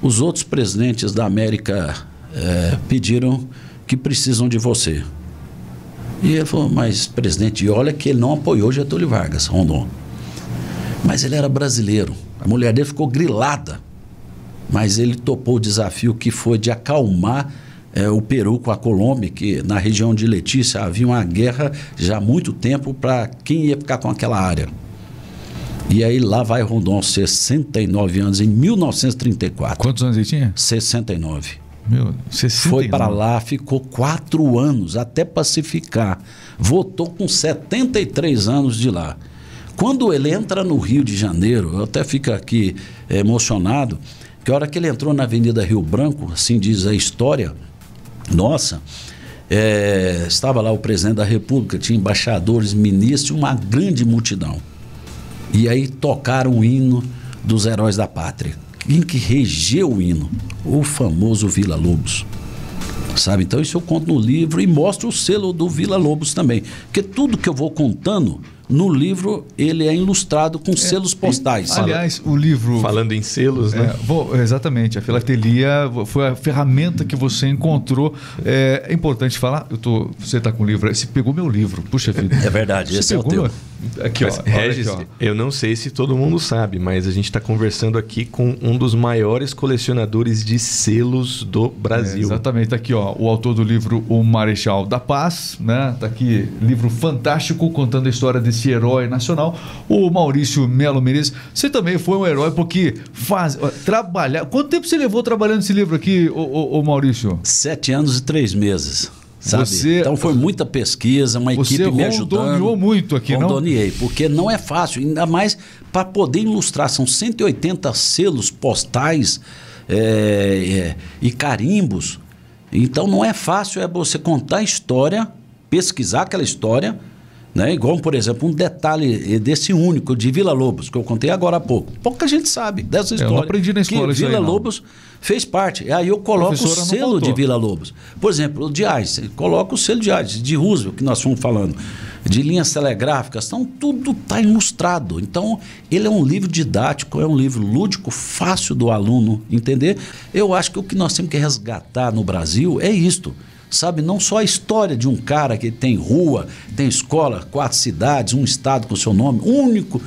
os outros presidentes da América é, pediram que precisam de você. E ele falou: Mas, presidente, olha que ele não apoiou Getúlio Vargas, Rondon. Mas ele era brasileiro. A mulher dele ficou grilada mas ele topou o desafio que foi de acalmar é, o Peru com a Colômbia, que na região de Letícia havia uma guerra já há muito tempo para quem ia ficar com aquela área. E aí lá vai Rondon, 69 anos, em 1934. Quantos anos ele tinha? 69. Meu, 69. Foi para lá, ficou quatro anos até pacificar. Voltou com 73 anos de lá. Quando ele entra no Rio de Janeiro, eu até fico aqui é, emocionado, que a hora que ele entrou na Avenida Rio Branco, assim diz a história nossa, é, estava lá o presidente da República, tinha embaixadores, ministros, uma grande multidão. E aí tocaram o hino dos heróis da pátria. Quem que regeu o hino? O famoso Vila Lobos. Sabe? Então isso eu conto no livro e mostro o selo do Vila Lobos também. Porque tudo que eu vou contando no livro, ele é ilustrado com é, selos postais. E, aliás, o livro. Falando em selos, né? É, vou, exatamente. A filatelia foi a ferramenta que você encontrou. É, é importante falar. Eu tô, você está com o livro. Você pegou meu livro. Puxa [laughs] vida. É verdade, você esse é o teu. Meu... Aqui, mas, ó, Regis, aqui, ó. eu não sei se todo mundo sabe, mas a gente está conversando aqui com um dos maiores colecionadores de selos do Brasil. É, exatamente, tá aqui, ó, o autor do livro O Marechal da Paz, né? Tá aqui, livro fantástico contando a história desse herói nacional, o Maurício Melo Menezes. Você também foi um herói porque faz trabalhar. Quanto tempo você levou trabalhando esse livro aqui, o, o, o Maurício? Sete anos e três meses. Sabe? Você, então foi muita pesquisa, uma equipe me ajudando. Você muito aqui, não? Rondoniei, porque não é fácil, ainda mais para poder ilustrar. São 180 selos postais é, é, e carimbos. Então não é fácil é você contar a história, pesquisar aquela história, né? Igual, por exemplo, um detalhe desse único de Vila Lobos, que eu contei agora há pouco. Pouca gente sabe dessa história. Eu aprendi na escola que Vila aí, Lobos fez parte. Aí eu coloco o selo de Vila Lobos. Por exemplo, o de Einstein, coloco o selo de Einstein, de Roosevelt, que nós fomos falando, de linhas telegráficas, então tudo está ilustrado. Então, ele é um livro didático, é um livro lúdico, fácil do aluno entender. Eu acho que o que nós temos que resgatar no Brasil é isto sabe? Não só a história de um cara que tem rua, tem escola, quatro cidades, um estado com seu nome, único,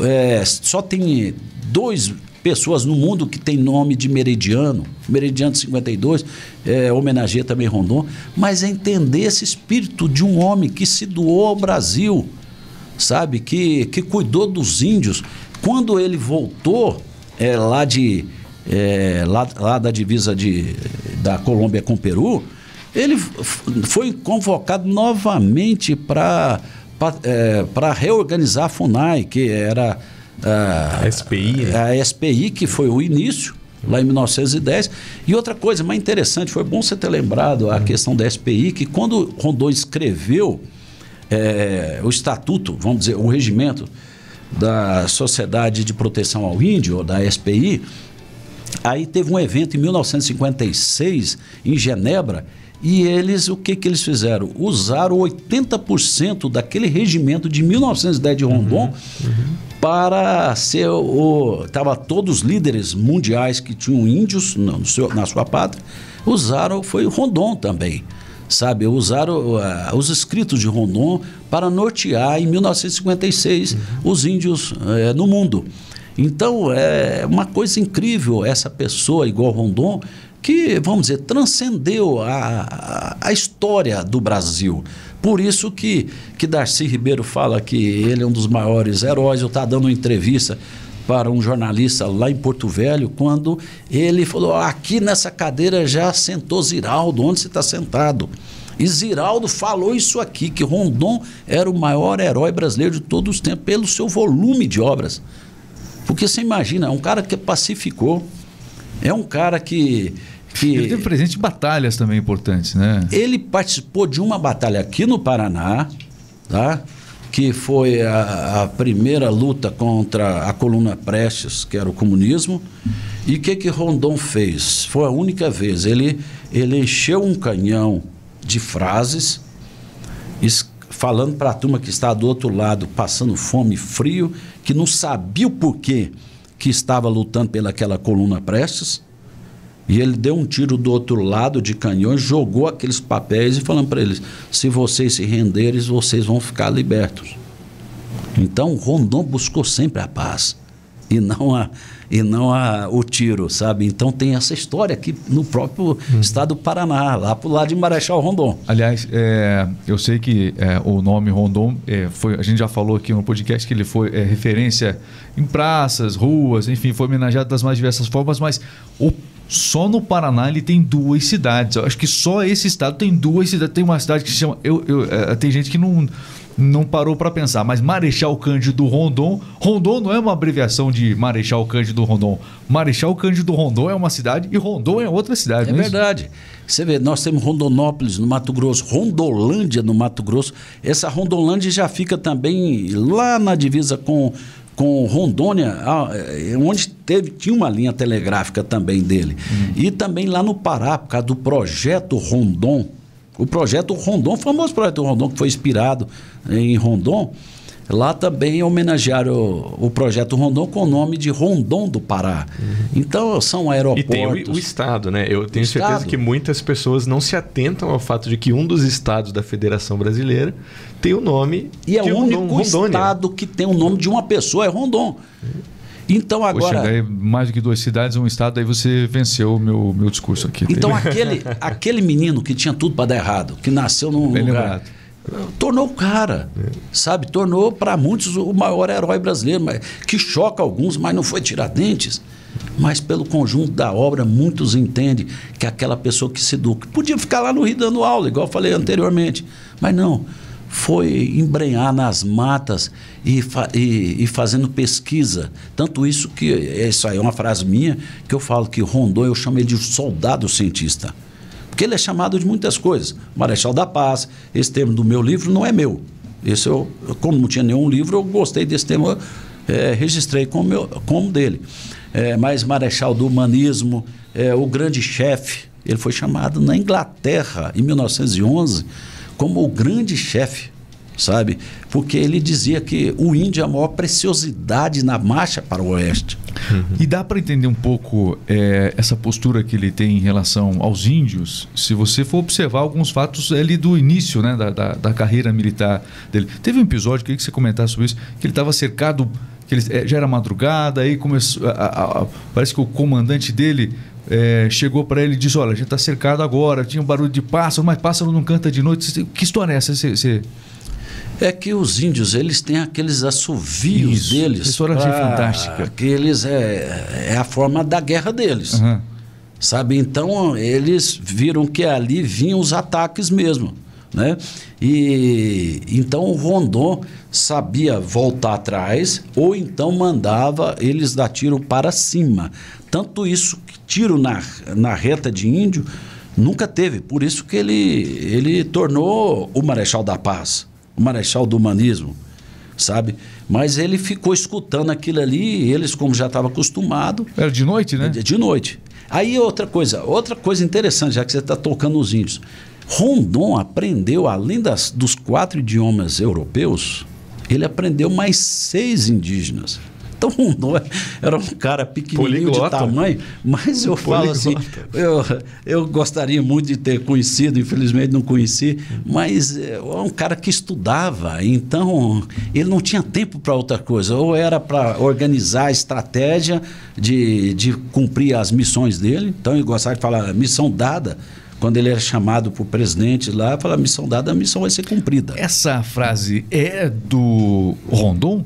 é, só tem dois pessoas no mundo que tem nome de Meridiano, Meridiano 52, é, homenageia também Rondon, mas é entender esse espírito de um homem que se doou ao Brasil, sabe? Que, que cuidou dos índios. Quando ele voltou é, lá de é, lá, lá da divisa de, da Colômbia com o Peru, ele foi convocado novamente para é, reorganizar a FUNAI, que era a, SPI, né? a SPI, que foi o início, lá em 1910. E outra coisa mais interessante, foi bom você ter lembrado a questão da SPI, que quando Rondon escreveu é, o estatuto, vamos dizer, o regimento da Sociedade de Proteção ao Índio, ou da SPI, aí teve um evento em 1956, em Genebra, e eles, o que, que eles fizeram? Usaram 80% daquele regimento de 1910 de Rondon uhum, uhum. para ser o. Estava todos os líderes mundiais que tinham índios no seu, na sua pátria, usaram, foi Rondon também. Sabe, usaram uh, os escritos de Rondon para nortear em 1956 uhum. os índios uh, no mundo. Então é uma coisa incrível essa pessoa igual Rondon que, vamos dizer, transcendeu a, a, história do Brasil. Por isso que, que Darcy Ribeiro fala que ele é um dos maiores heróis. Eu estava dando uma entrevista para um jornalista lá em Porto Velho, quando ele falou: aqui nessa cadeira já sentou Ziraldo, onde você está sentado? E Ziraldo falou isso aqui, que Rondon era o maior herói brasileiro de todos os tempos, pelo seu volume de obras. Porque você imagina, é um cara que pacificou, é um cara que que ele teve presente em batalhas também importantes, né? Ele participou de uma batalha aqui no Paraná, tá? que foi a, a, primeira luta contra a coluna Prestes, que era o comunismo. E o que, que Rondon fez? Foi a única vez. Ele, ele encheu um canhão de frases, falando para a turma que está do outro lado, passando fome e frio, que não sabia o porquê que estava lutando pelaquela coluna Prestes. E ele deu um tiro do outro lado de canhões, jogou aqueles papéis e falando para eles: se vocês se renderem, vocês vão ficar libertos. Então Rondon buscou sempre a paz e não a e não a, o tiro, sabe? Então tem essa história aqui no próprio hum. estado do Paraná, lá pro lado de Marechal Rondon. Aliás, é, eu sei que é, o nome Rondon é, foi, a gente já falou aqui no podcast que ele foi é, referência em praças, ruas, enfim, foi homenageado das mais diversas formas, mas o só no Paraná ele tem duas cidades. Eu acho que só esse estado tem duas cidades. Tem uma cidade que se chama. Eu, eu, é, tem gente que não, não parou para pensar, mas Marechal Cândido Rondon. Rondon não é uma abreviação de Marechal Cândido Rondon. Marechal Cândido Rondon é uma cidade e Rondon é outra cidade. É, é verdade. Você vê, nós temos Rondonópolis no Mato Grosso, Rondolândia no Mato Grosso. Essa Rondolândia já fica também lá na divisa com com Rondônia, é, onde teve, tinha uma linha telegráfica também dele. Uhum. E também lá no Pará, por causa do projeto Rondon. O projeto Rondon, o famoso projeto Rondon, que foi inspirado em Rondon, Lá também homenagearam o, o, projeto Rondon com o nome de Rondon do Pará. Uhum. Então são aeroportos. E tem o, o Estado, né? Eu tenho certeza estado. que muitas pessoas não se atentam ao fato de que um dos estados da Federação Brasileira tem o nome e é o único Rondônia. estado que tem o nome de uma pessoa, é Rondon. Então agora. Poxa, mais do que duas cidades, um estado, aí você venceu o meu, meu discurso aqui. Então aquele, aquele menino que tinha tudo para dar errado, que nasceu num Bem lugar. Lembrado tornou o cara, é. sabe? Tornou para muitos o maior herói brasileiro, mas, que choca alguns, mas não foi Tiradentes. Mas pelo conjunto da obra, muitos entendem que aquela pessoa que se educa podia ficar lá no Rio dando aula, igual eu falei anteriormente, mas não. Foi embrenhar nas matas e, fa e, e, fazendo pesquisa. Tanto isso que, isso aí é uma frase minha, que eu falo que Rondon, eu chamo ele de soldado cientista. Porque ele é chamado de muitas coisas. Marechal da Paz, esse termo do meu livro não é meu. Esse eu, como não tinha nenhum livro, eu gostei desse termo, é, registrei como, meu, como dele. É, mas Marechal do Humanismo, é, o grande chefe, ele foi chamado na Inglaterra, em 1911, como o grande chefe sabe? Porque ele dizia que o índio é a maior preciosidade na marcha para o oeste. Uhum. E dá para entender um pouco é, essa postura que ele tem em relação aos índios, se você for observar alguns fatos ali do início né, da, da, da carreira militar dele. Teve um episódio, queria que você comentasse sobre isso, que ele estava cercado, que ele, é, já era madrugada, aí começou. A, a, a, parece que o comandante dele é, chegou para ele e disse: Olha, a gente está cercado agora, tinha um barulho de pássaro, mas pássaro não canta de noite. Que história é essa? Você, você é que os índios eles têm aqueles assovios Isso, deles. História fantástica. Que eles é, é a forma da guerra deles. Uhum. Sabe? Então eles viram que ali vinham os ataques mesmo. Né? E então o Rondon sabia voltar atrás ou então mandava eles dar tiro para cima. Tanto isso que tiro na, na reta de índio nunca teve. Por isso que ele, ele tornou o Marechal da Paz marechal do humanismo, sabe? Mas ele ficou escutando aquilo ali, eles, como já estavam acostumados. Era de noite, né? De noite. Aí outra coisa, outra coisa interessante, já que você está tocando os índios. Rondon aprendeu, além das, dos quatro idiomas europeus, ele aprendeu mais seis indígenas. [laughs] Então Rondon era um cara pequenininho Poliglota. de tamanho, mas eu falo assim, eu, eu gostaria muito de ter conhecido, infelizmente não conheci, mas é um cara que estudava, então ele não tinha tempo para outra coisa, ou era para organizar a estratégia de, de cumprir as missões dele, então ele gostava de falar missão dada, quando ele era chamado para o presidente lá, fala missão dada, a missão vai ser cumprida. Essa frase é do Rondon?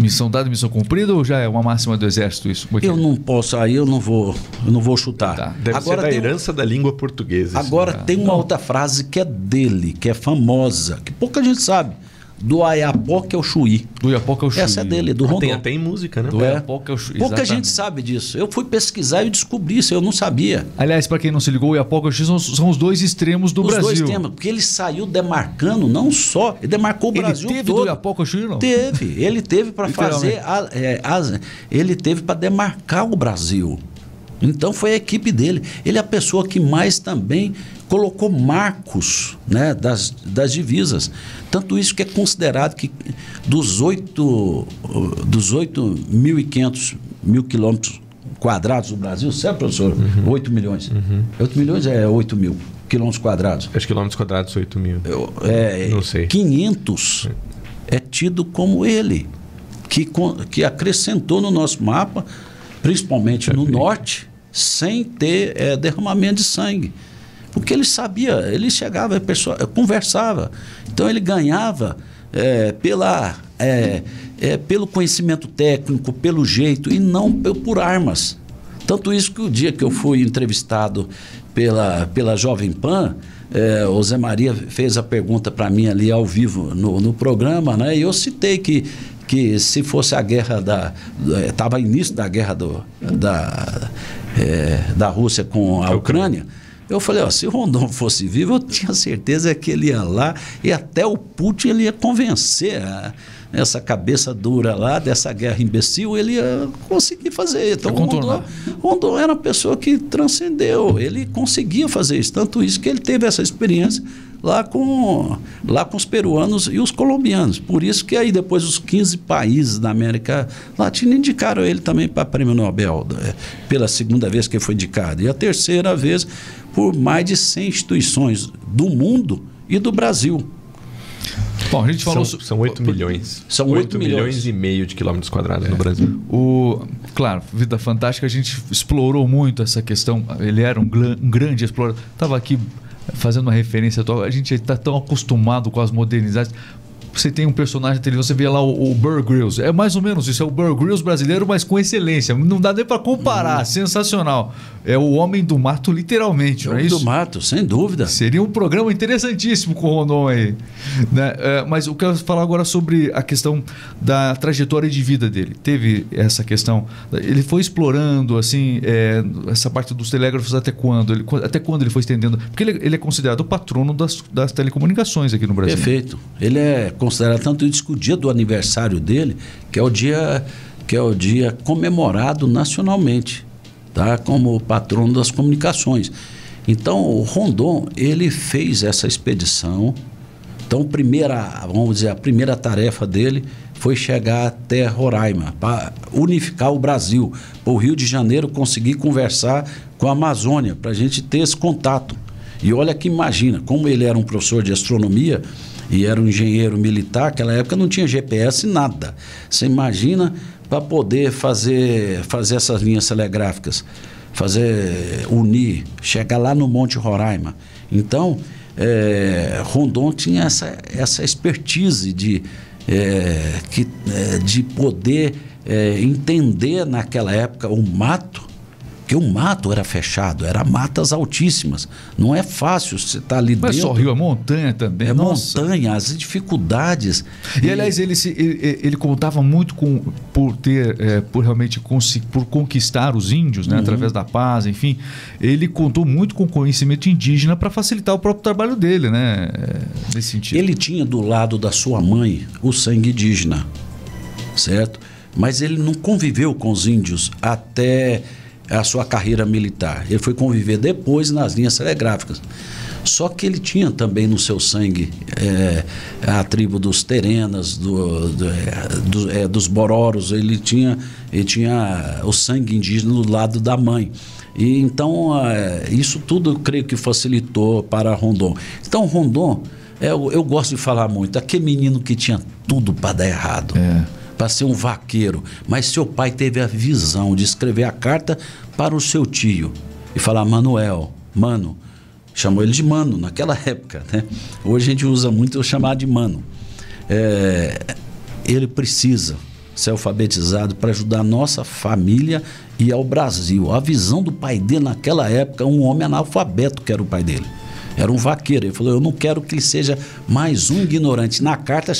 Missão dada, missão cumprida ou já é uma máxima do exército isso? É eu não posso, aí eu não vou, eu não vou chutar. Tá. Deve agora, ser da herança um... da língua portuguesa. Agora tem uma não. outra frase que é dele, que é famosa, que pouca gente sabe. Do Ayapoca ao Chuí. Do Iapoca ao Chuí. Essa é dele, do Ah, Rondon. tem até em música, né? Do É. Iapoca ao Chuí. Pouca exatamente. gente sabe disso. Eu fui pesquisar e descobri isso, eu não sabia. Aliás, para quem não se ligou, o Iapoca ao Chuí são, são os dois extremos do Os Brasil. dois temas, porque ele saiu demarcando, não só, ele demarcou o Ele Brasil teve todo. do Iapoca ao Chuí, não? Teve, ele teve para fazer, a- é, as- ele teve para demarcar o Brasil. Então foi a equipe dele. Ele é a pessoa que mais também colocou marcos né, das, das divisas. Tanto isso que é considerado que dos 8 dos 8.500 mil quilômetros quadrados do Brasil, certo, professor? 8 milhões. 8 milhões é 8 mil quilômetros quadrados. Que quilômetros quadrados 8 mil. Eu- é, Não sei. 500 é tido como ele, que, que acrescentou no nosso mapa, principalmente no norte, sem ter é, derramamento de sangue. Porque ele sabia, ele chegava, a pessoa, conversava. Então ele ganhava é, pela, é, é, pelo conhecimento técnico, pelo jeito, e não por armas. Tanto isso que o dia que eu fui entrevistado pela, pela Jovem Pan, é, o Zé Maria fez a pergunta para mim ali ao vivo no, no programa, né? E eu citei que, que se fosse a guerra da. Estava início da guerra do, da, é, da Rússia com a Ucrânia. Eu falei, ó, se o Rondon fosse vivo, eu tinha certeza que ele ia lá e até o Putin ele ia convencer a- essa cabeça dura lá dessa guerra imbecil, ele ia conseguir fazer. Então. Rondon, Rondon era uma pessoa que transcendeu, ele conseguia fazer isso. Tanto isso que ele teve essa experiência lá com, lá com os peruanos e os colombianos. Por isso que aí depois os 15 países da América Latina indicaram ele também para prêmio Nobel, eh, pela segunda vez que ele foi indicado. E a terceira vez por mais de 100 instituições do mundo e do Brasil. Bom, a gente falou... São, são 8 milhões. São 8 oito milhões. milhões e meio de quilômetros quadrados no Brasil. O, claro, Vida Fantástica, a gente explorou muito essa questão. Ele era um, um grande explorador. Estava aqui fazendo uma referência atual. A gente está tão acostumado com as modernidades. Você tem um personagem de televisão, você vê lá o, o Burr Grylls. É mais ou menos isso, é o Burr Grylls brasileiro, mas com excelência. Não dá nem para comparar, sensacional. É o homem do mato, literalmente, não é isso? do mato, sem dúvida. Seria um programa interessantíssimo com o Rondon aí. Né? É, mas eu quero falar agora sobre a questão da trajetória de vida dele. Teve essa questão. Ele foi explorando assim é, essa parte dos telégrafos até quando? Ele, até quando ele foi estendendo? Porque ele, ele é considerado o patrono das, das telecomunicações aqui no Brasil. Perfeito. Ele é considerado tanto isso que o dia do aniversário dele, que é o dia que é o dia comemorado nacionalmente, tá? Como patrono das comunicações. Então, o Rondon, ele fez essa expedição. Então, primeira, vamos dizer, a primeira tarefa dele foi chegar até Roraima, para unificar o Brasil, para o Rio de Janeiro conseguir conversar com a Amazônia, para a gente ter esse contato. E olha que imagina, como ele era um professor de astronomia e era um engenheiro militar, naquela época não tinha GPS, nada. Você imagina para poder fazer, fazer essas linhas telegráficas, fazer unir, chegar lá no Monte Roraima. Então, é, Rondon tinha essa, essa expertise de, é, que, é, de poder é, entender naquela época o mato, porque o mato era fechado, era matas altíssimas. Não é fácil você estar ali Não é dentro. só rio, é montanha também. É Nossa. montanha, as dificuldades. E aliás, ele, se- ele, ele contava muito com por ter, é, por realmente por conquistar os índios, Uhum. né, através da paz, enfim. Ele contou muito com conhecimento indígena para facilitar o próprio trabalho dele, né, é, nesse sentido. Ele tinha do lado da sua mãe o sangue indígena, certo? Mas ele não conviveu com os índios até a sua carreira militar. Ele foi conviver depois nas linhas telegráficas. Só que ele tinha também no seu sangue é, a tribo dos Terenas, do, do, é, do- é, dos Bororos, ele tinha, ele tinha o sangue indígena do lado da mãe. E então é, isso tudo eu creio que facilitou para Rondon. Então Rondon, é, eu, eu gosto de falar muito, aquele menino que tinha tudo para dar errado É. para ser um vaqueiro, mas seu pai teve a visão de escrever a carta para o seu tio e falar: Manuel, mano, chamou ele de mano naquela [laughs] época, né? Hoje a gente usa muito chamar de mano. É, ele precisa ser alfabetizado para ajudar a nossa família e ao Brasil. A visão do pai dele naquela época, um homem analfabeto que era o pai dele. Era um vaqueiro. Ele falou: Eu não quero que ele seja mais um ignorante. Na carta,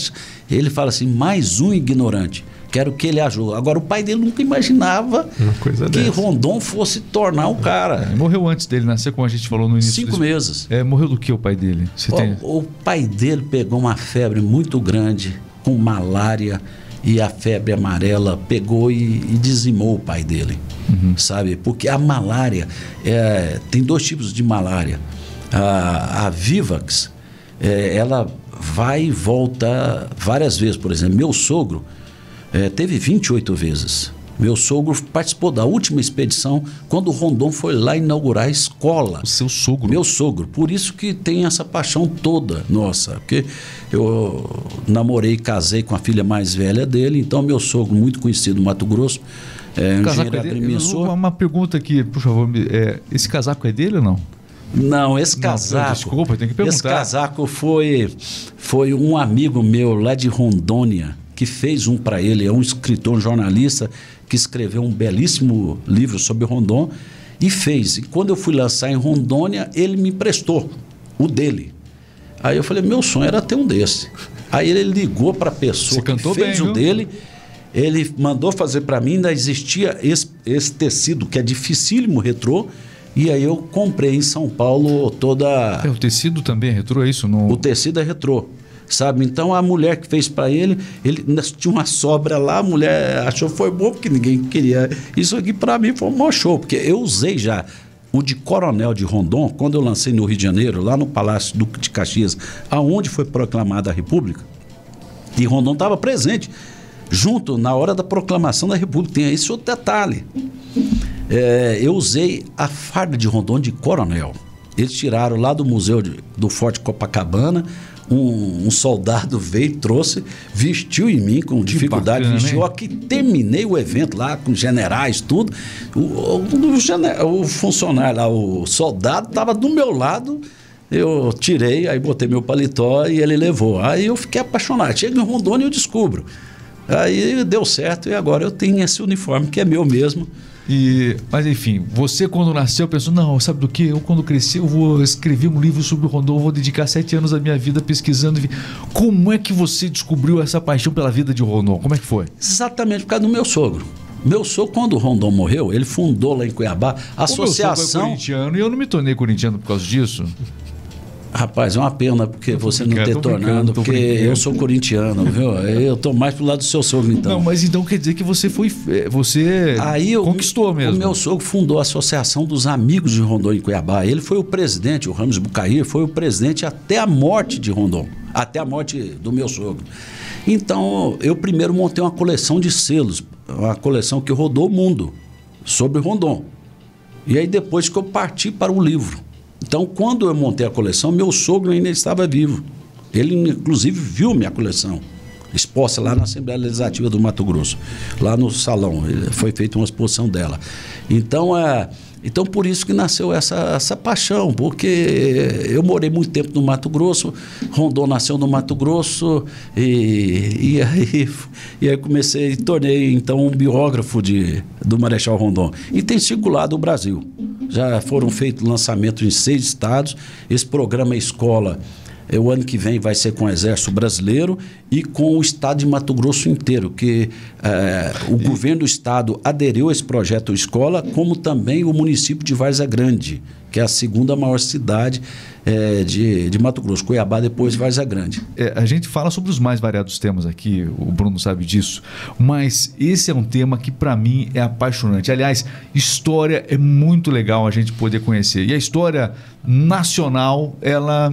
ele fala assim: mais um ignorante. Quero que ele ajude. Agora, o pai dele nunca imaginava que dessa. Rondon fosse tornar o cara. É, morreu antes dele nascer, como a gente falou no início. Cinco desse... meses. É, morreu do que o pai dele? O, tem... o pai dele pegou uma febre muito grande, com malária e a febre amarela pegou e, e dizimou o pai dele, uhum. sabe? Porque a malária é, tem dois tipos de malária. A, a Vivax, é, ela vai e volta várias vezes. Por exemplo, meu sogro é, teve 28 vezes. Meu sogro participou da última expedição quando o Rondon foi lá inaugurar a escola. O seu sogro? Meu sogro. Por isso que tem essa paixão toda nossa. Porque eu namorei e casei com a filha mais velha dele, então meu sogro, muito conhecido no Mato Grosso, é um engenheiro agrimensor. Uma pergunta aqui, por favor. É, esse casaco é dele ou não? Não, esse casaco. Não, desculpa, tem que perguntar. Esse casaco foi, foi um amigo meu lá de Rondônia que fez um para ele. É um escritor, um jornalista que escreveu um belíssimo livro sobre Rondon e fez. E quando eu fui lançar em Rondônia, ele me emprestou o dele. Aí eu falei, meu sonho era ter um desse. Aí ele ligou para a pessoa que fez bem, o viu? dele. Ele mandou fazer para mim, ainda existia esse, esse, tecido que é dificílimo retrô. E aí eu comprei em São Paulo toda. É, o tecido também é retrô, é isso? No... O tecido é retrô sabe? Então a mulher que fez para ele, ele tinha uma sobra lá, a mulher achou que foi bom porque ninguém queria. Isso aqui para mim foi um maior show, porque eu usei já o de Coronel de Rondon, quando eu lancei no Rio de Janeiro, lá no Palácio Duque de Caxias, aonde foi proclamada a República, e Rondon estava presente junto na hora da proclamação da República. Tem esse outro detalhe. É, eu usei a farda de Rondon de Coronel. Eles tiraram lá do museu de, do Forte Copacabana um, um, soldado veio, trouxe, vestiu em mim com dificuldade, bacana, vestiu. Aqui terminei o evento lá com generais, tudo. O, o, o funcionário lá, o soldado, estava do meu lado. Eu tirei, aí botei meu paletó e ele levou. Aí eu fiquei apaixonado. Chego em Rondônia e eu descubro. Aí deu certo e agora eu tenho esse uniforme que é meu mesmo. E, mas enfim, você quando nasceu pensou, não, sabe do que? Eu quando cresci eu vou escrever um livro sobre o Rondon, vou dedicar sete anos da minha vida pesquisando. Como é que você descobriu essa paixão pela vida de Rondon? Como é que foi? Exatamente por causa do meu sogro. Meu sogro, quando o Rondon morreu, ele fundou lá em Cuiabá a associação. Meu sogro é corintiano e eu não me tornei corintiano por causa disso. Rapaz, é uma pena porque você não ter tornado, porque eu sou corintiano, viu? Eu tô mais pro lado do seu sogro, então. Não, mas então quer dizer que você foi. Eh, você Aí eu, conquistou mesmo. O meu sogro fundou a Associação dos Amigos de Rondon em Cuiabá. Ele foi o presidente, o Ramos Bucaí foi o presidente até a morte de Rondon, até a morte do meu sogro. Então, eu primeiro montei uma coleção de selos, uma coleção que rodou o mundo sobre Rondon. E aí depois que eu parti para o livro. Então, quando eu montei a coleção, meu sogro ainda estava vivo. Ele, inclusive, viu minha coleção exposta lá na Assembleia Legislativa do Mato Grosso, lá no salão. Foi feita uma exposição dela. Então, é. Então, por isso que nasceu essa, essa paixão, porque eu morei muito tempo no Mato Grosso, Rondon nasceu no Mato Grosso, e, e, aí, e aí comecei, tornei então um biógrafo de, do Marechal Rondon. E tem circulado o Brasil. Já foram feitos lançamentos em seis estados. Esse programa Escola é, o ano que vem vai ser com o Exército Brasileiro e com o Estado de Mato Grosso inteiro, que é, o e... governo do Estado aderiu a esse projeto Escola, como também o município de Varza Grande, que é a segunda maior cidade é, de, de Mato Grosso, Cuiabá, depois Varza Grande. É, a gente fala sobre os mais variados temas aqui, o Bruno sabe disso, mas esse é um tema que para mim é apaixonante. Aliás, história é muito legal a gente poder conhecer. E a história nacional, ela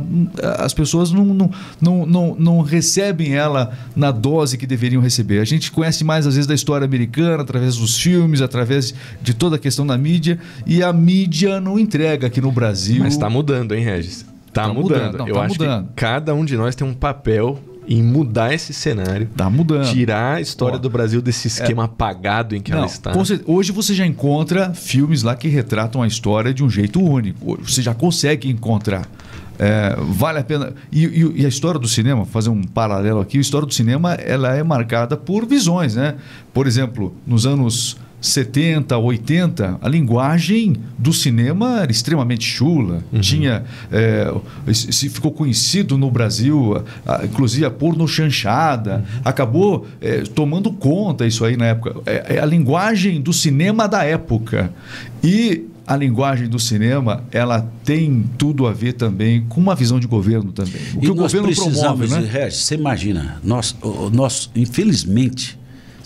as pessoas não, não, não, não, não recebem ela na dose que deveriam receber. A gente conhece mais às vezes da história americana, através dos filmes, através de toda a questão da mídia, e a mídia não entrega aqui no Brasil. Mas está mudando, hein, Regis? Tá, tá mudando. mudando. Não, Eu tá acho mudando. que cada um de nós tem um papel em mudar esse cenário. Tá mudando. Tirar a história Ó, do Brasil desse esquema é... apagado em que não, ela está. Hoje você já encontra filmes lá que retratam a história de um jeito único. Você já consegue encontrar. É, vale a pena. E, e, e, a história do cinema, fazer um paralelo aqui, a história do cinema ela é marcada por visões, né? Por exemplo, nos anos 70, 80, a linguagem do cinema era extremamente chula. Uhum. Tinha. É, se ficou conhecido no Brasil, a, inclusive a porno chanchada. Uhum. Acabou é, tomando conta isso aí na época. É, é, a linguagem do cinema da época. E a linguagem do cinema ela tem tudo a ver também com uma visão de governo também. O que e o governo promove, né? Você imagina, nós, nós infelizmente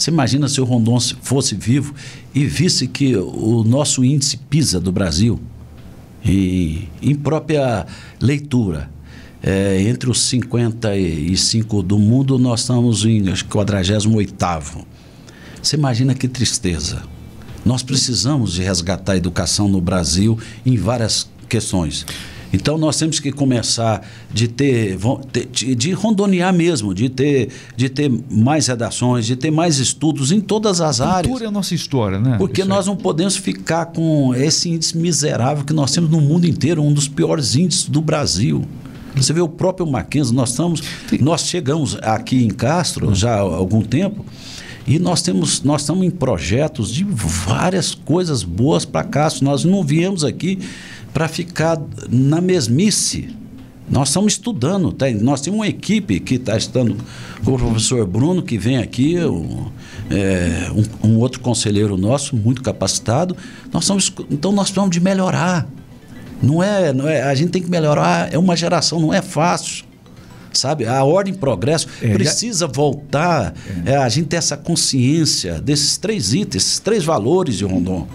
você imagina se o Rondon fosse vivo e visse que o nosso índice PISA do Brasil, e, em própria leitura, é, entre os 55 do mundo, nós estamos em 48. Você imagina que tristeza. Nós precisamos de resgatar a educação no Brasil em várias questões. Então nós temos que começar de ter, de rondonear mesmo, de ter, de ter mais redações, de ter mais estudos em todas as áreas. Cultura é a nossa história, né? Porque nós não podemos ficar com esse índice miserável que nós temos no mundo inteiro, um dos piores índices do Brasil. Você vê o próprio Mackenzie, nós estamos, nós chegamos aqui em Castro já há algum tempo e nós temos, nós estamos em projetos de várias coisas boas para Castro. Nós não viemos aqui para ficar na mesmice. Nós estamos estudando, tá? nós temos uma equipe que está estudando com o professor Bruno, que vem aqui, um, é, um, um, outro conselheiro nosso, muito capacitado. Nós estamos, então nós precisamos de melhorar. Não é, não é, a gente tem que melhorar, é uma geração, não é fácil. Sabe? A ordem progresso é, precisa já... voltar é. a gente ter essa consciência desses três itens, esses três valores de Rondon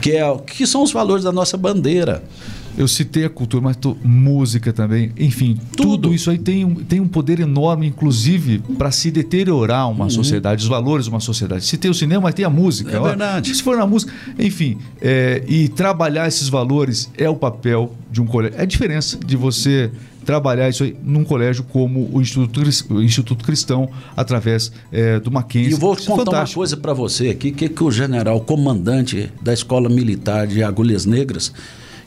que, é, que são os valores da nossa bandeira. Eu citei a cultura, mas tô, música também. Enfim, tudo, tudo isso aí tem um, tem um poder enorme, inclusive, para se deteriorar uma uhum. sociedade, os valores de uma sociedade. Se tem o cinema, mas tem a música. É verdade. Se for na música, enfim, é, e trabalhar esses valores é o papel de um colégio. É a diferença de você trabalhar isso aí num colégio como o Instituto, o Instituto Cristão, através é, do Mackenzie. E eu vou isso é contar é uma coisa para você aqui, que, que o general comandante da Escola Militar de Agulhas Negras,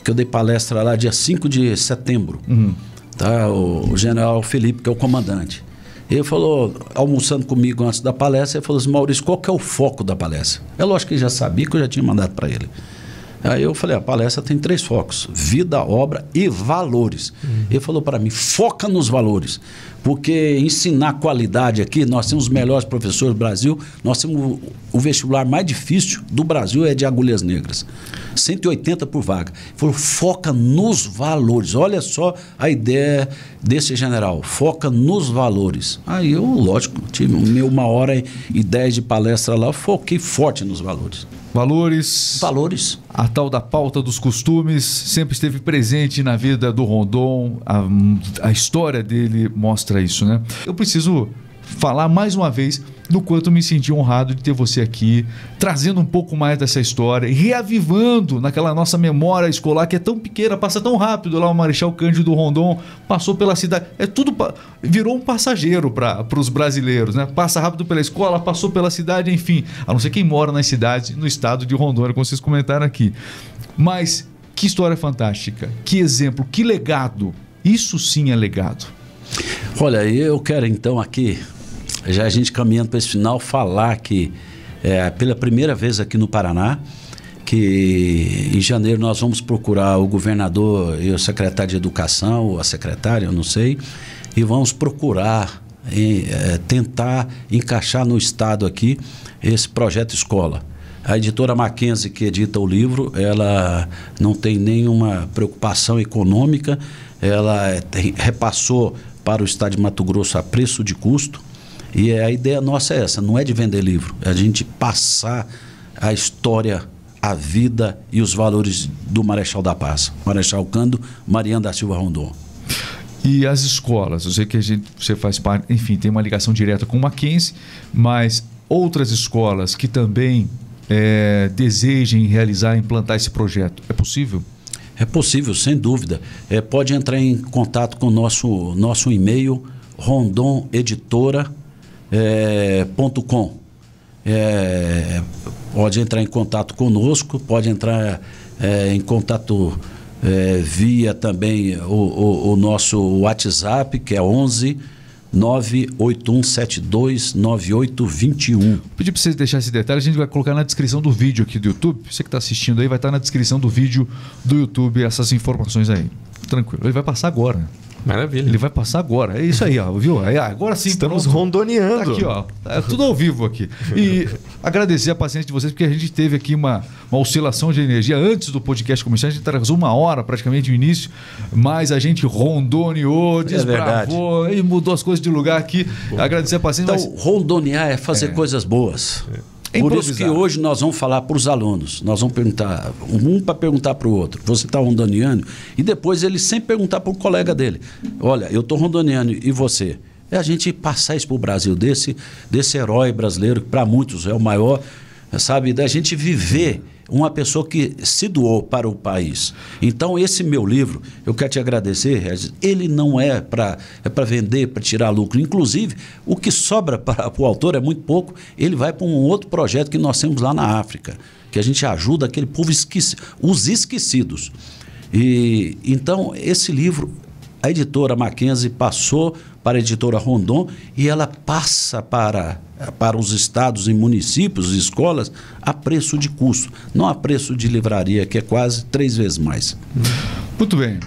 que eu dei palestra lá dia 5 de setembro, uhum. tá? O, o general Felipe, que é o comandante. Ele falou, almoçando comigo antes da palestra, ele falou assim, Maurício, qual que é o foco da palestra? É lógico que ele já sabia que eu já tinha mandado para ele. Aí eu falei, a palestra tem três focos: vida, obra e valores. Uhum. Ele falou para mim, foca nos valores. Porque ensinar qualidade aqui, nós temos os melhores professores do Brasil, nós temos o, o vestibular mais difícil do Brasil é de agulhas negras. 180 por vaga. Ele falou, foca nos valores. Olha só a ideia desse general, foca nos valores. Aí eu, lógico, tive uma hora e dez de palestra lá, foquei forte nos valores. Valores. Valores. A tal da pauta dos costumes sempre esteve presente na vida do Rondon. A, a história dele mostra isso, né? Eu preciso falar mais uma vez do quanto me senti honrado de ter você aqui, trazendo um pouco mais dessa história reavivando naquela nossa memória escolar que é tão pequena, passa tão rápido lá o Marechal Cândido Rondon, passou pela cidade, é tudo virou um passageiro para os brasileiros, né? Passa rápido pela escola, passou pela cidade, enfim, a não ser quem mora nas cidades no estado de Rondônia, como vocês comentaram aqui. Mas que história fantástica, que exemplo, que legado. Isso sim é legado. Olha, eu quero então aqui já a gente caminhando para esse final, falar que é, pela primeira vez aqui no Paraná, que em janeiro nós vamos procurar o governador e o secretário de educação, ou a secretária, eu não sei, e vamos procurar é, tentar encaixar no estado aqui esse projeto escola. A editora Mackenzie, que edita o livro, ela não tem nenhuma preocupação econômica, ela tem, repassou para o estado de Mato Grosso a preço de custo, e a ideia nossa é essa, não é de vender livro, é a gente passar a história, a vida e os valores do Marechal da Paz, Marechal Cando, Mariana da Silva Rondon. E as escolas, eu sei que a gente, você faz parte, enfim, tem uma ligação direta com o Mackenzie, mas outras escolas que também é, desejem realizar, implantar esse projeto, é possível? É possível, sem dúvida. É, pode entrar em contato com o nosso, nosso e-mail, rondoneditora.com é, .com. É, pode entrar em contato conosco, pode entrar é, em contato é, via também o, o, o, nosso WhatsApp, que é 11 981729821. Pedir para vocês deixar esse detalhe, a gente vai colocar na descrição do vídeo aqui do YouTube. Você que está assistindo aí, vai estar na descrição do vídeo do YouTube essas informações aí. Tranquilo. Ele vai passar agora. Maravilha. Ele vai passar agora. É isso aí, ó, viu? É, agora sim. Estamos pronto. rondoneando. Tá aqui, ó. É tudo ao vivo aqui. [laughs] E agradecer a paciência de vocês, porque a gente teve aqui uma, uma oscilação de energia antes do podcast começar. A gente atrasou uma hora praticamente no início, mas a gente rondoneou, desbravou e mudou as coisas de lugar aqui. Agradecer a paciência. Então, mas... rondonear é fazer coisas boas. É Por isso que hoje nós vamos falar para os alunos. Nós vamos perguntar, um para perguntar para o outro. Você está rondoneando? E depois ele sempre perguntar para o colega dele. Olha, eu estou rondoneando e você? É a gente passar isso para o Brasil, desse, desse herói brasileiro, que para muitos é o maior, sabe? Da gente viver uma pessoa que se doou para o país. Então, esse meu livro, eu quero te agradecer, Regis, ele não é para é para vender, para tirar lucro. Inclusive, o que sobra [laughs] para o autor é muito pouco, ele vai para um outro projeto que nós temos lá na África, que a gente ajuda aquele povo esquecido, os esquecidos. E então, esse livro, a editora Mackenzie passou para a editora Rondon e ela passa para, para os estados e municípios e escolas a preço de custo, não a preço de livraria, que é quase três vezes mais. Muito bem.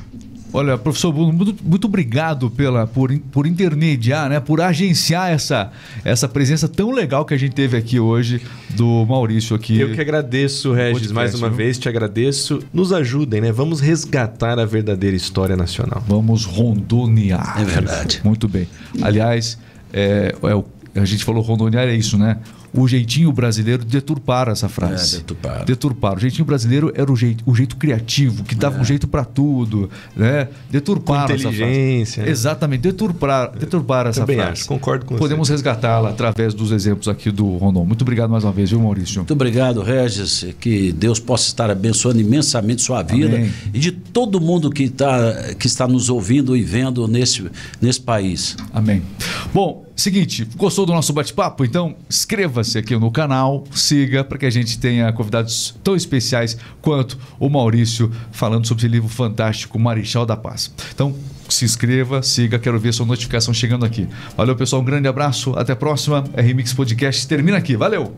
Olha, professor Bruno, muito, muito obrigado pela, por, por intermediar, né, por agenciar essa, essa presença tão legal que a gente teve aqui hoje do Maurício aqui. Eu que agradeço, Regis, podcast, mais uma viu? vez te agradeço. Nos ajudem, né? Vamos resgatar a verdadeira história nacional. Vamos rondonear. É verdade. Muito bem. Aliás, é, é o- a gente falou rondonear, é isso, né? O jeitinho brasileiro de deturpar essa frase. É, deturpar. Deturpar. O jeitinho brasileiro era o jeito, o jeito criativo, que dava um jeito para tudo, né? Deturpar essa inteligência, frase. né? Exatamente, deturpar, deturpar essa frase. acho, concordo com Podemos você. resgatá-la através dos exemplos aqui do Rondon. Muito obrigado mais uma vez, viu, Maurício? Muito obrigado, Regis. Que Deus possa estar abençoando imensamente sua vida Amém. e de todo mundo que, tá, que está nos ouvindo e vendo nesse, nesse país. Amém. Bom, seguinte, gostou do nosso bate-papo? Então inscreva-se aqui no canal, siga para que a gente tenha convidados tão especiais quanto o Maurício falando sobre esse livro fantástico Marechal da Paz. Então se inscreva, siga, quero ver sua notificação chegando aqui. Valeu, pessoal, um grande abraço, até a próxima. RMix Podcast termina aqui. Valeu!